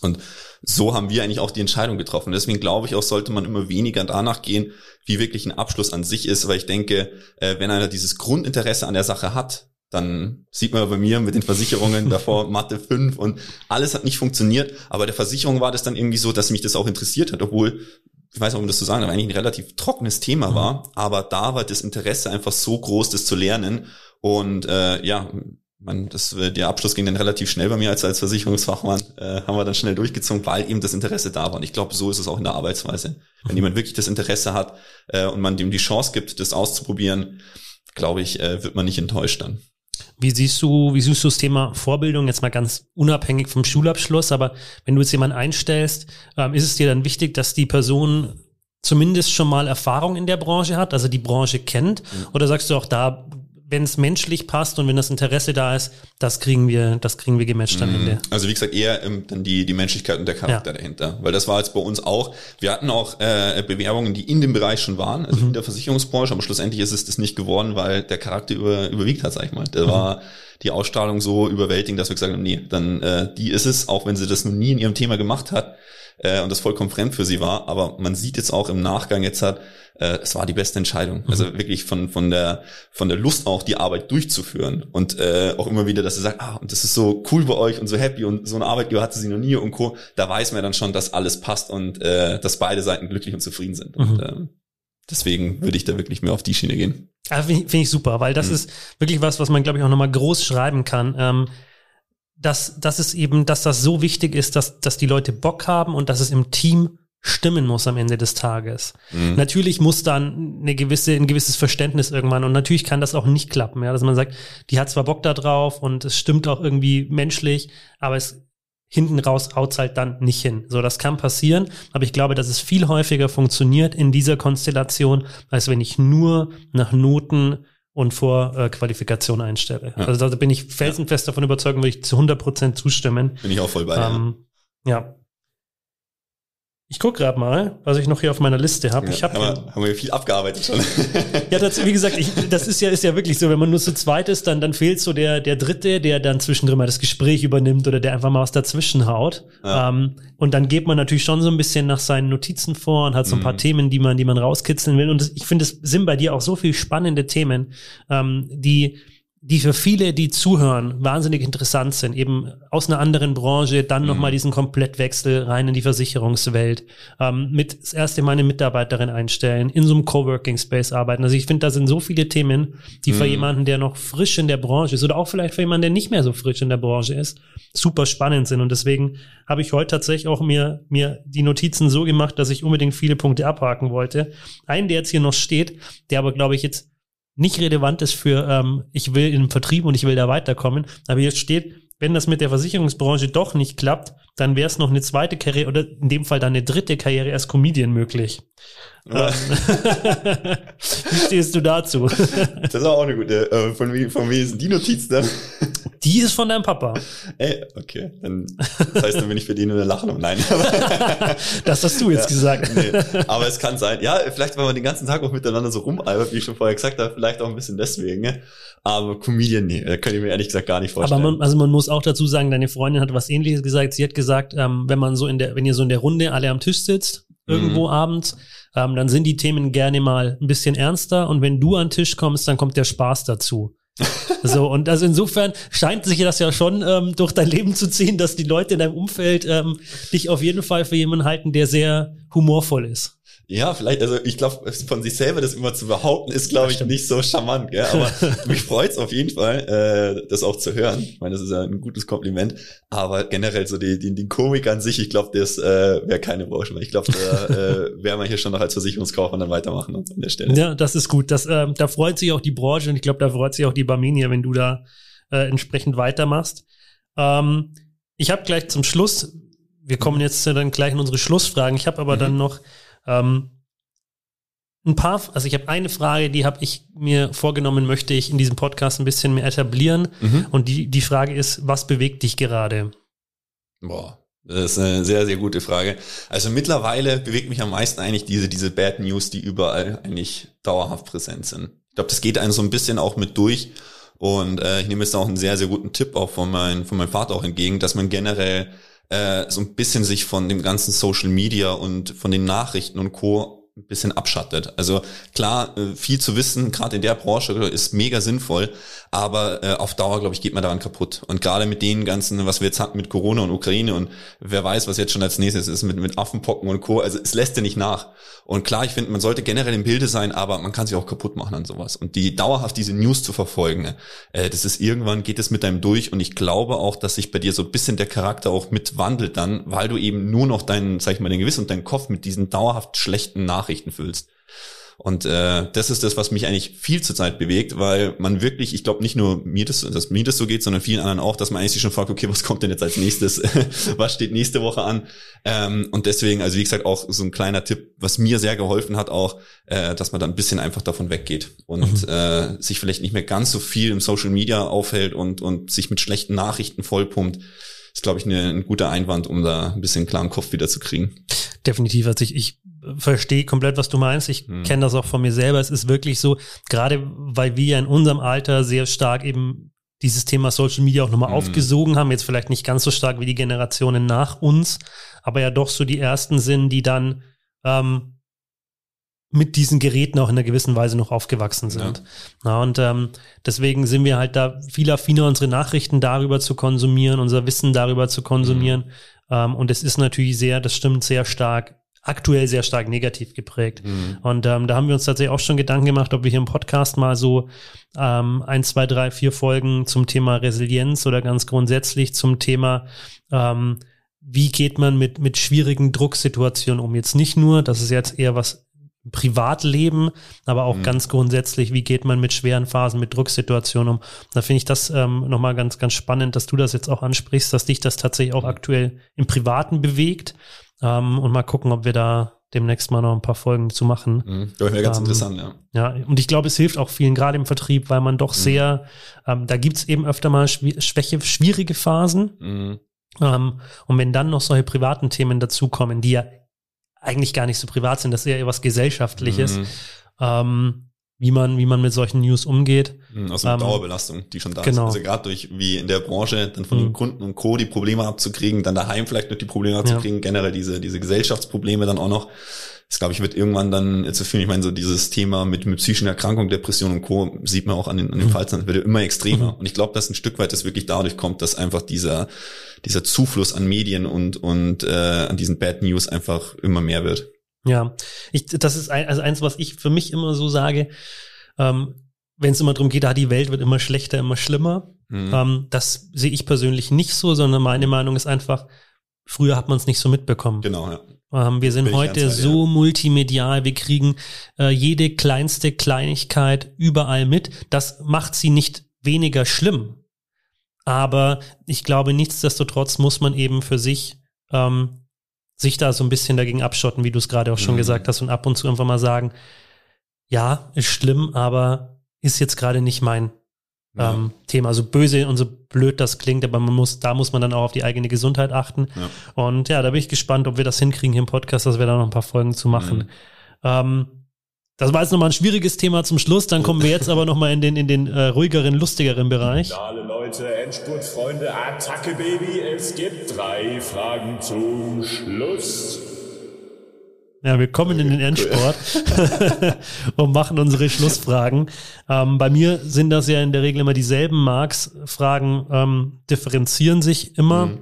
C: Und so haben wir eigentlich auch die Entscheidung getroffen. Deswegen glaube ich auch, sollte man immer weniger danach gehen, wie wirklich ein Abschluss an sich ist, weil ich denke, äh, wenn einer dieses Grundinteresse an der Sache hat, dann sieht man bei mir mit den Versicherungen davor (laughs) Mathe 5 und alles hat nicht funktioniert, aber der Versicherung war das dann irgendwie so, dass mich das auch interessiert hat, obwohl ich weiß nicht, um das zu sagen, aber eigentlich ein relativ trockenes Thema mhm. war, aber da war das Interesse einfach so groß, das zu lernen und äh, ja, man, das, der Abschluss ging dann relativ schnell bei mir als, als Versicherungsfachmann, äh, haben wir dann schnell durchgezogen, weil eben das Interesse da war. Und ich glaube, so ist es auch in der Arbeitsweise. Wenn jemand wirklich das Interesse hat äh, und man dem die Chance gibt, das auszuprobieren, glaube ich, äh, wird man nicht enttäuscht dann.
A: Wie siehst du, wie siehst du das Thema Vorbildung jetzt mal ganz unabhängig vom Schulabschluss? Aber wenn du jetzt jemanden einstellst, ähm, ist es dir dann wichtig, dass die Person zumindest schon mal Erfahrung in der Branche hat, also die Branche kennt? Mhm. Oder sagst du auch da, wenn es menschlich passt und wenn das Interesse da ist, das kriegen wir, das kriegen wir gematcht am Ende.
C: Also wie gesagt, eher ähm, dann die, die Menschlichkeit und der Charakter ja. dahinter. Weil das war jetzt bei uns auch, wir hatten auch äh, Bewerbungen, die in dem Bereich schon waren, also mhm. in der Versicherungsbranche, aber schlussendlich ist es das nicht geworden, weil der Charakter über, überwiegt hat, sag ich mal. Der mhm. war die Ausstrahlung so überwältigend, dass wir gesagt haben, nee, dann äh, die ist es, auch wenn sie das noch nie in ihrem Thema gemacht hat äh, und das vollkommen fremd für sie war. Aber man sieht jetzt auch im Nachgang jetzt hat, äh, es war die beste Entscheidung. Mhm. Also wirklich von von der von der Lust auch die Arbeit durchzuführen und äh, auch immer wieder, dass sie sagt, ah, und das ist so cool bei euch und so happy und so eine Arbeitgeber hatte sie noch nie und co. Da weiß man dann schon, dass alles passt und äh, dass beide Seiten glücklich und zufrieden sind. Mhm. Und, ähm, deswegen würde ich da wirklich mehr auf die Schiene gehen.
A: Ja, Finde find ich super, weil das mhm. ist wirklich was, was man, glaube ich, auch nochmal groß schreiben kann. Ähm, dass, dass es eben, dass das so wichtig ist, dass, dass die Leute Bock haben und dass es im Team stimmen muss am Ende des Tages. Mhm. Natürlich muss dann eine gewisse, ein gewisses Verständnis irgendwann und natürlich kann das auch nicht klappen, ja, dass man sagt, die hat zwar Bock da drauf und es stimmt auch irgendwie menschlich, aber es hinten raus haut's halt dann nicht hin. So, das kann passieren, aber ich glaube, dass es viel häufiger funktioniert in dieser Konstellation, als wenn ich nur nach Noten und vor äh, Qualifikation einstelle. Ja. Also da bin ich felsenfest davon überzeugt, würde ich zu 100 Prozent zustimmen.
C: Bin ich auch voll bei. Ähm,
A: ja. Ich gucke gerade mal, was ich noch hier auf meiner Liste habe.
C: Ja,
A: ich hab
C: haben, wir, haben wir viel abgearbeitet schon. (laughs)
A: ja, das, wie gesagt, ich, das ist ja ist ja wirklich so, wenn man nur zu zweit ist, dann dann fehlt so der der Dritte, der dann zwischendrin mal das Gespräch übernimmt oder der einfach mal was dazwischen haut. Ja. Ähm, und dann geht man natürlich schon so ein bisschen nach seinen Notizen vor und hat so ein paar mhm. Themen, die man die man rauskitzeln will. Und das, ich finde, es sind bei dir auch so viel spannende Themen, ähm, die die für viele, die zuhören, wahnsinnig interessant sind, eben aus einer anderen Branche, dann mhm. nochmal diesen Komplettwechsel rein in die Versicherungswelt, ähm, mit das erste Mal eine Mitarbeiterin einstellen, in so einem Coworking Space arbeiten. Also ich finde, da sind so viele Themen, die mhm. für jemanden, der noch frisch in der Branche ist oder auch vielleicht für jemanden, der nicht mehr so frisch in der Branche ist, super spannend sind. Und deswegen habe ich heute tatsächlich auch mir, mir die Notizen so gemacht, dass ich unbedingt viele Punkte abhaken wollte. Einen, der jetzt hier noch steht, der aber, glaube ich, jetzt nicht relevant ist für, ähm, ich will in den Vertrieb und ich will da weiterkommen. Aber hier steht, wenn das mit der Versicherungsbranche doch nicht klappt, dann wäre es noch eine zweite Karriere oder in dem Fall dann eine dritte Karriere als Comedian möglich. Ja. Ähm, (laughs) wie stehst du dazu?
C: Das ist auch eine gute. Äh, von wie, von wie ist die Notiz dann? (laughs)
A: Die ist von deinem Papa.
C: Ey, okay. Dann, das heißt, dann bin ich für die nur eine Lachen. Nein. (laughs)
A: das hast du jetzt ja, gesagt.
C: Nee, aber es kann sein. Ja, vielleicht, weil man den ganzen Tag auch miteinander so rumalbert, wie ich schon vorher gesagt habe, vielleicht auch ein bisschen deswegen. Ne? Aber Comedian, nee, da könnte ich mir ehrlich gesagt gar nicht vorstellen.
A: Aber man, also man muss auch dazu sagen, deine Freundin hat was ähnliches gesagt. Sie hat gesagt, ähm, wenn man so in der, wenn ihr so in der Runde alle am Tisch sitzt, irgendwo mhm. abends, ähm, dann sind die Themen gerne mal ein bisschen ernster und wenn du an den Tisch kommst, dann kommt der Spaß dazu. So, und also insofern scheint sich das ja schon ähm, durch dein Leben zu ziehen, dass die Leute in deinem Umfeld ähm, dich auf jeden Fall für jemanden halten, der sehr humorvoll ist.
C: Ja, vielleicht, also ich glaube, von sich selber das immer zu behaupten, ist, glaube ich, nicht so charmant, gell? aber (laughs) mich freut's auf jeden Fall, äh, das auch zu hören. Ich meine, das ist ja ein gutes Kompliment, aber generell so die, die, die Komik an sich, ich glaube, das äh, wäre keine Branche mehr. Ich glaube, da äh, (laughs) wäre man hier schon noch als Versicherungskaufmann dann weitermachen an der Stelle.
A: Ja, das ist gut. Das, äh, da freut sich auch die Branche und ich glaube, da freut sich auch die Barmenia, wenn du da äh, entsprechend weitermachst. Ähm, ich habe gleich zum Schluss, wir kommen jetzt dann gleich in unsere Schlussfragen. Ich habe aber mhm. dann noch ähm, ein paar, also ich habe eine Frage, die habe ich mir vorgenommen, möchte ich in diesem Podcast ein bisschen mehr etablieren. Mhm. Und die, die Frage ist, was bewegt dich gerade?
C: Boah, das ist eine sehr, sehr gute Frage. Also mittlerweile bewegt mich am meisten eigentlich diese, diese Bad News, die überall eigentlich dauerhaft präsent sind. Ich glaube, das geht einem so ein bisschen auch mit durch. Und äh, ich nehme jetzt auch einen sehr, sehr guten Tipp auch von, mein, von meinem Vater auch entgegen, dass man generell äh, so ein bisschen sich von dem ganzen Social Media und von den Nachrichten und Co ein bisschen abschattet. Also klar, äh, viel zu wissen, gerade in der Branche, ist mega sinnvoll, aber äh, auf Dauer, glaube ich, geht man daran kaputt. Und gerade mit den ganzen, was wir jetzt hatten mit Corona und Ukraine und wer weiß, was jetzt schon als nächstes ist mit, mit Affenpocken und Co., also es lässt ja nicht nach. Und klar, ich finde, man sollte generell im Bilde sein, aber man kann sich auch kaputt machen an sowas. Und die dauerhaft diese News zu verfolgen, äh, das ist irgendwann, geht es mit einem durch und ich glaube auch, dass sich bei dir so ein bisschen der Charakter auch mitwandelt dann, weil du eben nur noch deinen, sag ich mal, den Gewissen und deinen Kopf mit diesen dauerhaft schlechten Nachrichten Nachrichten füllst. Und äh, das ist das, was mich eigentlich viel zur Zeit bewegt, weil man wirklich, ich glaube nicht nur mir das, dass mir das so geht, sondern vielen anderen auch, dass man eigentlich sich schon fragt, okay, was kommt denn jetzt als nächstes? (laughs) was steht nächste Woche an? Ähm, und deswegen, also wie gesagt, auch so ein kleiner Tipp, was mir sehr geholfen hat, auch, äh, dass man dann ein bisschen einfach davon weggeht und mhm. äh, sich vielleicht nicht mehr ganz so viel im Social Media aufhält und, und sich mit schlechten Nachrichten vollpumpt ist, glaube ich, eine, ein guter Einwand, um da ein bisschen klaren Kopf wieder zu kriegen.
A: Definitiv. Also ich, ich verstehe komplett, was du meinst. Ich hm. kenne das auch von mir selber. Es ist wirklich so, gerade weil wir in unserem Alter sehr stark eben dieses Thema Social Media auch nochmal
C: Mhm.
A: aufgesogen haben. Jetzt vielleicht nicht ganz so stark wie die Generationen nach uns, aber ja doch so die ersten sind, die dann ähm, mit diesen Geräten auch in einer gewissen Weise noch aufgewachsen sind. Ja. und ähm, deswegen sind wir halt da viel affiner, unsere Nachrichten darüber zu konsumieren, unser Wissen darüber zu konsumieren. Ähm, und es ist natürlich sehr, das stimmt, sehr stark, aktuell sehr stark negativ geprägt.
C: Mhm.
A: Und ähm, da haben wir uns tatsächlich auch schon Gedanken gemacht, ob wir hier im Podcast mal so ähm, ein, zwei, drei, vier Folgen zum Thema Resilienz oder ganz grundsätzlich zum Thema ähm, wie geht man mit, mit schwierigen Drucksituationen um? Jetzt nicht nur, das ist jetzt eher was Privatleben, aber auch
C: Mhm.
A: ganz grundsätzlich, wie geht man mit schweren Phasen, mit Drucksituationen um? Da finde ich das ähm, nochmal ganz, ganz spannend, dass du das jetzt auch ansprichst, dass dich das tatsächlich auch aktuell im Privaten bewegt. Ähm, und mal gucken, ob wir da demnächst mal noch ein paar Folgen zu machen.
C: Mhm. Ich mir ganz
A: Ähm,
C: interessant, ja.
A: Ja, und ich glaube, es hilft auch vielen, gerade im Vertrieb, weil man doch sehr, ähm, da gibt's eben öfter mal Schwäche, schwierige Phasen.
C: Mhm.
A: Ähm, und wenn dann noch solche privaten Themen dazukommen, die ja eigentlich gar nicht so privat sind, das ist eher was Gesellschaftliches,
C: Mhm.
A: ähm, wie man, wie man mit solchen News umgeht.
C: Aus einer
A: Ähm,
C: Dauerbelastung, die schon da
A: genau.
C: ist. Also gerade durch, wie in der Branche, dann von
A: Mhm.
C: den Kunden und Co. die Probleme abzukriegen, dann daheim vielleicht noch die Probleme abzukriegen, generell diese, diese Gesellschaftsprobleme dann auch noch. Das glaube ich wird irgendwann dann zu viel. Ich meine, so dieses Thema mit, mit psychischen Erkrankungen, Depression und Co. sieht man auch an den, an den
A: Mhm.
C: Fallzahlen, das wird ja immer extremer.
A: Mhm.
C: Und ich glaube, dass ein Stück weit das wirklich dadurch kommt, dass einfach dieser, dieser Zufluss an Medien und, und äh, an diesen Bad News einfach immer mehr wird.
A: Ja, ich, das ist ein, also eins, was ich für mich immer so sage, ähm, wenn es immer darum geht, ah, die Welt wird immer schlechter, immer schlimmer.
C: Mhm.
A: Ähm, das sehe ich persönlich nicht so, sondern meine Meinung ist einfach, früher hat man es nicht so mitbekommen.
C: Genau, ja.
A: Ähm, wir sind heute
C: dir.
A: so multimedial, wir kriegen äh, jede kleinste Kleinigkeit überall mit. Das macht sie nicht weniger schlimm. Aber ich glaube, nichtsdestotrotz muss man eben für sich ähm, sich da so ein bisschen dagegen abschotten, wie du es gerade auch schon
C: Mhm.
A: gesagt hast, und ab und zu einfach mal sagen, ja, ist schlimm, aber ist jetzt gerade nicht mein
C: Ja.
A: ähm, Thema. So böse und so blöd das klingt, aber man muss, da muss man dann auch auf die eigene Gesundheit achten.
C: Ja.
A: Und ja, da bin ich gespannt, ob wir das hinkriegen hier im Podcast, dass wir da noch ein paar Folgen zu machen.
C: Mhm.
A: Ähm, das war jetzt nochmal ein schwieriges Thema zum Schluss. Dann kommen wir jetzt aber nochmal in den, in den äh, ruhigeren, lustigeren Bereich.
D: Alle Leute, Endspurtfreunde, Attacke Baby, es gibt drei Fragen zum Schluss.
A: Ja, wir kommen in den Endsport (laughs) und machen unsere Schlussfragen. Ähm, bei mir sind das ja in der Regel immer dieselben. Marks Fragen ähm, differenzieren sich immer.
C: Mhm.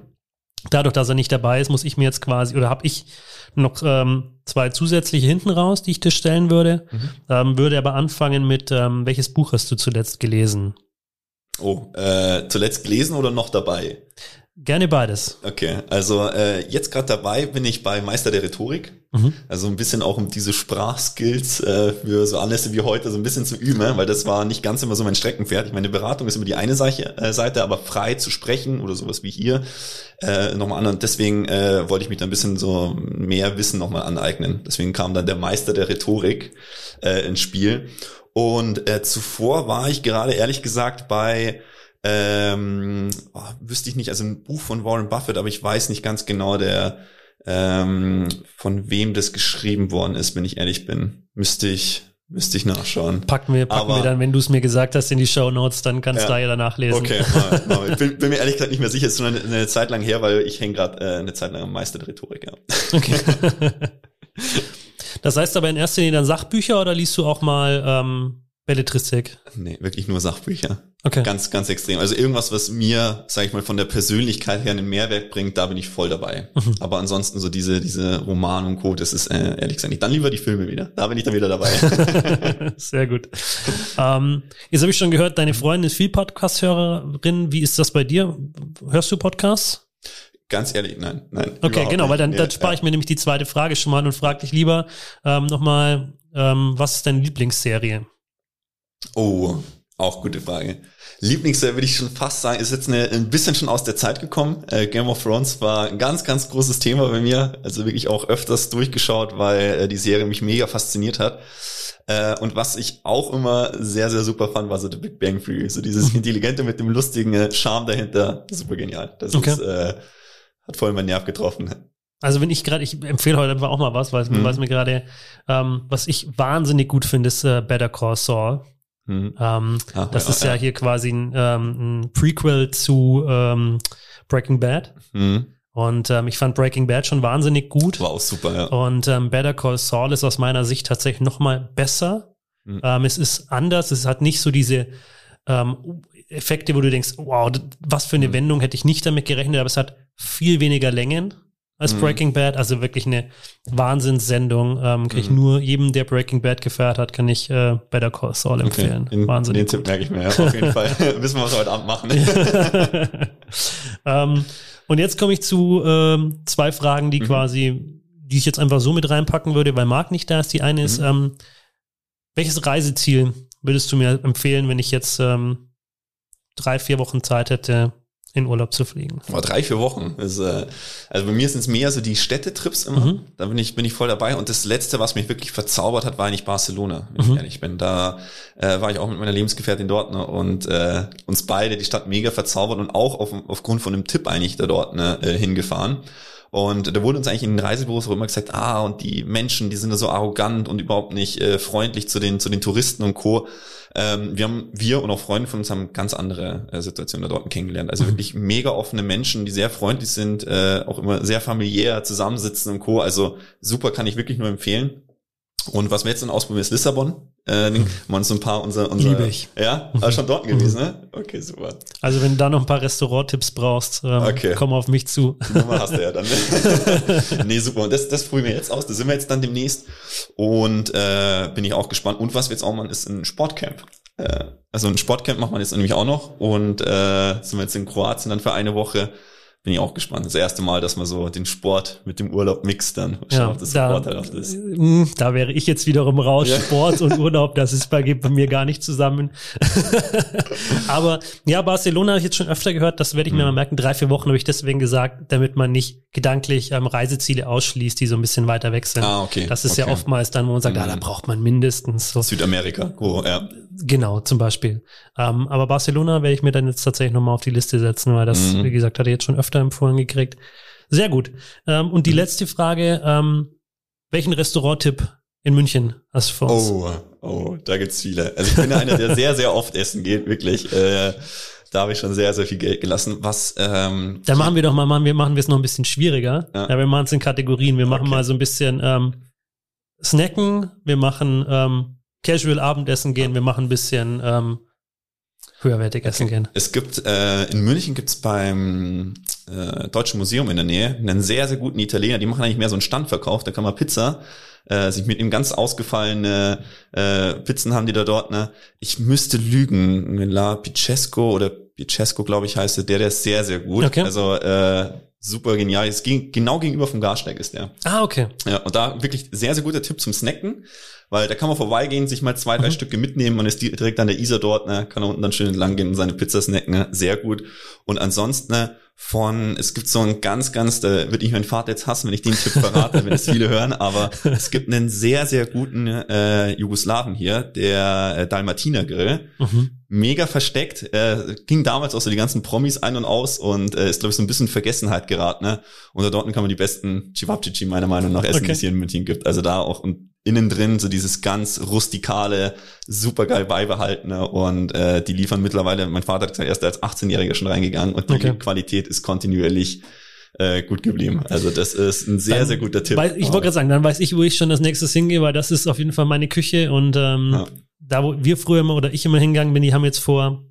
A: Dadurch, dass er nicht dabei ist, muss ich mir jetzt quasi, oder habe ich noch ähm, zwei zusätzliche hinten raus, die ich dir stellen würde.
C: Mhm.
A: Ähm, würde aber anfangen mit, ähm, welches Buch hast du zuletzt gelesen?
C: Oh, äh, zuletzt gelesen oder noch dabei?
A: Gerne beides.
C: Okay, also äh, jetzt gerade dabei bin ich bei Meister der Rhetorik.
A: Mhm.
C: Also ein bisschen auch um diese Sprachskills äh, für so Anlässe wie heute so ein bisschen zu üben, weil das war nicht ganz immer so mein Streckenpferd. Ich meine, Beratung ist immer die eine Seite, äh, Seite aber frei zu sprechen oder sowas wie hier äh, nochmal an. Und deswegen äh, wollte ich mich da ein bisschen so mehr Wissen nochmal aneignen. Deswegen kam dann der Meister der Rhetorik äh, ins Spiel. Und äh, zuvor war ich gerade ehrlich gesagt bei ähm, oh, wüsste ich nicht, also ein Buch von Warren Buffett, aber ich weiß nicht ganz genau, der ähm, von wem das geschrieben worden ist, wenn ich ehrlich bin. Müsste ich, müsste ich nachschauen.
A: Packen wir, packen
C: Aber-
A: wir dann, wenn du es mir gesagt hast, in die Show Notes, dann kannst
C: Ja.
A: du da ja danach lesen.
C: Okay, mal, (laughs) mal. Ich bin, bin mir ehrlich gesagt nicht mehr sicher, ist schon eine, eine Zeit lang her, weil ich hänge gerade äh, eine Zeit lang am Meister der Rhetorik, ja.
A: Okay. (laughs) das heißt aber in erster Linie dann Sachbücher oder liest du auch mal ähm, Belletristik?
C: Nee, wirklich nur Sachbücher.
A: Okay.
C: Ganz, ganz extrem. Also irgendwas, was mir, sag ich mal, von der Persönlichkeit her einen Mehrwert bringt, da bin ich voll dabei.
A: Mhm.
C: Aber ansonsten so diese, diese Roman und Co., das ist äh, ehrlich gesagt nicht. Dann lieber die Filme wieder. Da bin ich dann wieder dabei. (laughs)
A: Sehr gut. ähm, jetzt habe ich schon gehört, deine Freundin ist viel Podcast-Hörerin. Wie ist das bei dir? Hörst du Podcasts?
C: Ganz ehrlich, nein, nein.
A: Okay, genau, weil dann, dann
C: Nee,
A: spare ich mir nämlich die zweite Frage schon mal und frage dich lieber ähm, nochmal, ähm, was ist deine Lieblingsserie?
C: Oh, auch gute Frage. Lieblingsserie würde ich schon fast sagen, ist jetzt eine, ein bisschen schon aus der Zeit gekommen. Äh, Game of Thrones war ein ganz, ganz großes Thema bei mir. Also wirklich auch öfters durchgeschaut, weil äh, die Serie mich mega fasziniert hat. Äh, und was ich auch immer sehr, sehr super fand, war so The Big Bang Theory. So dieses Intelligente mit dem lustigen äh, Charme dahinter. Super genial. Das
A: Okay.
C: ist, äh, hat voll meinen Nerv getroffen.
A: Also wenn ich gerade, ich empfehle heute einfach auch mal was, weil es mir,
C: Mhm.
A: mir gerade, ähm, was ich wahnsinnig gut finde, ist äh, Better Call Saul.
C: Mhm.
A: Ähm,
C: Ah,
A: das
C: ja,
A: ist ja,
C: ja.
A: hier quasi ein, ähm, ein Prequel zu ähm, Breaking Bad.
C: Mhm.
A: Und ähm, ich fand Breaking Bad schon wahnsinnig gut.
C: War auch super, ja.
A: Und ähm, Better Call Saul ist aus meiner Sicht tatsächlich noch mal besser.
C: Mhm.
A: Ähm, es ist anders. Es hat nicht so diese ähm, Effekte, wo du denkst, wow, was für eine
C: Mhm.
A: Wendung hätte ich nicht damit gerechnet. Aber es hat viel weniger Längen als
C: Mhm.
A: Breaking Bad. Also wirklich eine Wahnsinnssendung. Ähm, kann ich
C: Mhm.
A: nur jedem, der Breaking Bad gefeiert hat, kann ich äh, Better Call Saul empfehlen.
C: Den,
A: Wahnsinnig
C: den Tipp merke ich mir, ja, auf jeden Fall. (laughs) Wissen wir, was wir heute Abend machen. (laughs)
A: ähm, und jetzt komme ich zu ähm, zwei Fragen, die
C: Mhm.
A: quasi, die ich jetzt einfach so mit reinpacken würde, weil Marc nicht da ist. Die eine ist,
C: Mhm.
A: ähm, welches Reiseziel würdest du mir empfehlen, wenn ich jetzt ähm, drei, vier Wochen Zeit hätte, in Urlaub zu fliegen?
C: Boah, drei, vier Wochen. Das, äh, also bei mir sind es mehr so die Städtetrips immer.
A: Mhm.
C: Da bin ich, bin ich voll dabei. Und das letzte, was mich wirklich verzaubert hat, war eigentlich Barcelona, wenn
A: Mhm.
C: ich ehrlich bin. Da äh, war ich auch mit meiner Lebensgefährtin dort ne, und äh, uns beide die Stadt mega verzaubert und auch auf, aufgrund von einem Tipp eigentlich da dort ne, äh, hingefahren. Und da wurde uns eigentlich in den Reisebüros auch immer gesagt, ah, und die Menschen, die sind da so arrogant und überhaupt nicht äh, freundlich zu den, zu den Touristen und Co. Ähm, wir haben, wir und auch Freunde von uns haben ganz andere äh, Situationen da dort kennengelernt. Also wirklich mega offene Menschen, die sehr freundlich sind, äh, auch immer sehr familiär zusammensitzen und Co. Also super, kann ich wirklich nur empfehlen. Und was wir jetzt dann ausprobieren, ist Lissabon. Äh, mhm. man so ein paar unser, unser
A: Liebe ich.
C: Ja, war schon dort gewesen, ne? Okay, super.
A: Also wenn du da noch ein paar Restauranttipps brauchst, ähm,
C: Okay.
A: komm auf mich zu.
C: Die Nummer hast du ja dann. (laughs) nee, super. Und das, das probieren wir jetzt aus. Da sind wir jetzt dann demnächst. Und äh, bin ich auch gespannt. Und was wir jetzt auch machen, ist ein Sportcamp. Äh, also ein Sportcamp macht man jetzt nämlich auch noch. Und äh, sind wir jetzt in Kroatien dann für eine Woche. Bin ich auch gespannt. Das erste Mal, dass man so den Sport mit dem Urlaub mixt dann.
A: Ja,
C: ob das
A: da,
C: vorteilhaft ist.
A: äh, da wäre ich jetzt wiederum raus.
C: Ja.
A: Sport und (laughs) Urlaub, das ist bei, bei mir gar nicht zusammen. (laughs) Aber ja, Barcelona habe ich jetzt schon öfter gehört, das werde ich mir
C: Mhm.
A: mal merken. Drei, vier Wochen habe ich deswegen gesagt, damit man nicht gedanklich ähm, Reiseziele ausschließt, die so ein bisschen weiter weg sind.
C: Ah, okay.
A: Das ist
C: okay.
A: ja oftmals dann, wo man sagt, ah, da
C: Mhm.
A: braucht man mindestens so.
C: Südamerika. Oh, ja.
A: Genau, zum Beispiel. Ähm, aber Barcelona werde ich mir dann jetzt tatsächlich nochmal auf die Liste setzen, weil das,
C: Mhm.
A: wie gesagt, hatte ich jetzt schon öfter empfohlen gekriegt. Sehr gut. Ähm, und
C: Mhm.
A: die letzte Frage, ähm, welchen Restauranttipp in München hast du für uns?
C: Oh, oh, da gibt's viele. Also ich bin ja einer, der (laughs) sehr, sehr oft essen geht, wirklich. Äh, da habe ich schon sehr, sehr viel Geld gelassen. Was ähm,
A: Dann machen wir doch mal, machen wir, machen wir es noch ein bisschen schwieriger.
C: Ja.
A: Ja, wir machen es in Kategorien. Wir machen
C: Okay.
A: mal so ein bisschen ähm, Snacken, wir machen ähm, Casual Abendessen gehen, wir machen ein bisschen ähm, höherwertig essen gehen.
C: Es gibt äh, in München gibt's beim äh, Deutschen Museum in der Nähe einen sehr, sehr guten Italiener. Die machen eigentlich mehr so einen Standverkauf. Da kann man Pizza äh, sich mit ihm ganz ausgefallene äh, Pizzen haben die da dort. Ne, ich müsste lügen. La Picesco oder Picesco, glaube ich, heißt der. Der ist sehr, sehr gut.
A: Okay.
C: Also äh, super genial. Es ging genau gegenüber vom Garsteig ist der.
A: Ah, okay.
C: Ja, und da wirklich sehr, sehr guter Tipp zum Snacken, weil da kann man vorbeigehen, sich mal zwei, drei
A: Mhm.
C: Stücke mitnehmen, man ist di- direkt an der Isar dort, ne, kann da unten dann schön entlang gehen und seine Pizza snacken, ne, sehr gut. Und ansonsten, ne, von, es gibt so einen ganz, ganz, da wird ich meinen Vater jetzt hassen, wenn ich den Tipp verrate, wenn es viele hören, aber es gibt einen sehr, sehr guten äh, Jugoslawen hier, der äh, Dalmatiner Grill
A: Mhm.
C: mega versteckt. Äh, ging damals auch so die ganzen Promis ein und aus und äh, ist, glaube ich, so ein bisschen Vergessenheit geraten. Ne? Und da dort kann man die besten Cevapcici meiner Meinung nach essen,
A: Okay.
C: die es hier in München gibt. Also da auch und innen drin so dieses ganz rustikale, supergeil beibehaltene und äh, die liefern mittlerweile, mein Vater hat gesagt, er ist da als 18-Jähriger schon reingegangen und die
A: Okay.
C: Qualität ist kontinuierlich äh, gut geblieben. Also das ist ein sehr,
A: Dann
C: sehr guter Tipp.
A: Weiß, ich wollte gerade sagen, dann weiß ich, wo ich schon das nächstes hingehe, weil das ist auf jeden Fall meine Küche und ähm,
C: Ja.
A: da, wo wir früher immer oder ich immer hingegangen bin, die haben jetzt vor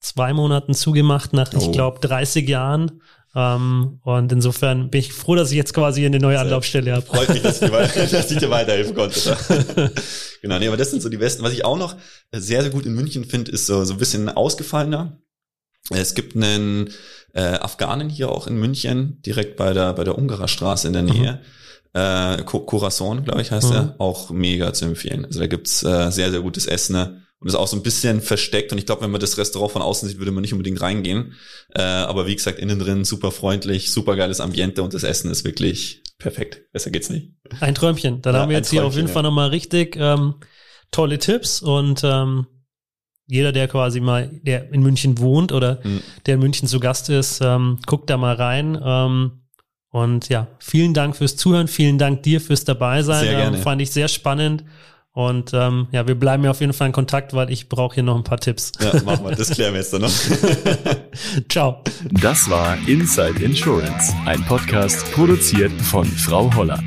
A: zwei Monaten zugemacht, nach, ich
C: Oh.
A: glaube, 30 Jahren. Ähm, und insofern bin ich froh, dass ich jetzt quasi eine neue Anlaufstelle habe.
C: Freut mich, dass ich, dir, (laughs) (laughs) dass ich dir weiterhelfen konnte. (laughs) genau, nee, aber das sind so die besten. Was ich auch noch sehr, sehr gut in München finde, ist so, so ein bisschen ausgefallener. Es gibt einen äh, Afghanen hier auch in München, direkt bei der, bei der Ungarer Straße in der Nähe. Äh, Co- Corazon, glaube ich, heißt
A: Mhm.
C: er. Auch mega zu empfehlen. Also da gibt's äh, sehr, sehr gutes Essen. Ne? Und ist auch so ein bisschen versteckt. Und ich glaube, wenn man das Restaurant von außen sieht, würde man nicht unbedingt reingehen. Äh, aber wie gesagt, innen drin super freundlich, super geiles Ambiente und das Essen ist wirklich perfekt. Besser geht's nicht.
A: Ein Träumchen. Dann
C: Ja,
A: haben wir jetzt hier auf jeden
C: ja.
A: Fall nochmal richtig ähm, tolle Tipps und ähm, jeder, der quasi mal, der in München wohnt oder
C: Mhm.
A: der in München zu Gast ist, ähm, guckt da mal rein. Ähm, und ja, vielen Dank fürs Zuhören, vielen Dank dir fürs dabei sein.
C: Sehr gerne.
A: Ähm, fand ich sehr spannend. Und ähm, ja, wir bleiben ja auf jeden Fall in Kontakt, weil ich brauche hier noch ein paar Tipps.
C: Ja, machen wir. Das klären wir jetzt dann noch. (laughs)
A: Ciao.
B: Das war Inside Insurance, ein Podcast produziert von Frau Holler.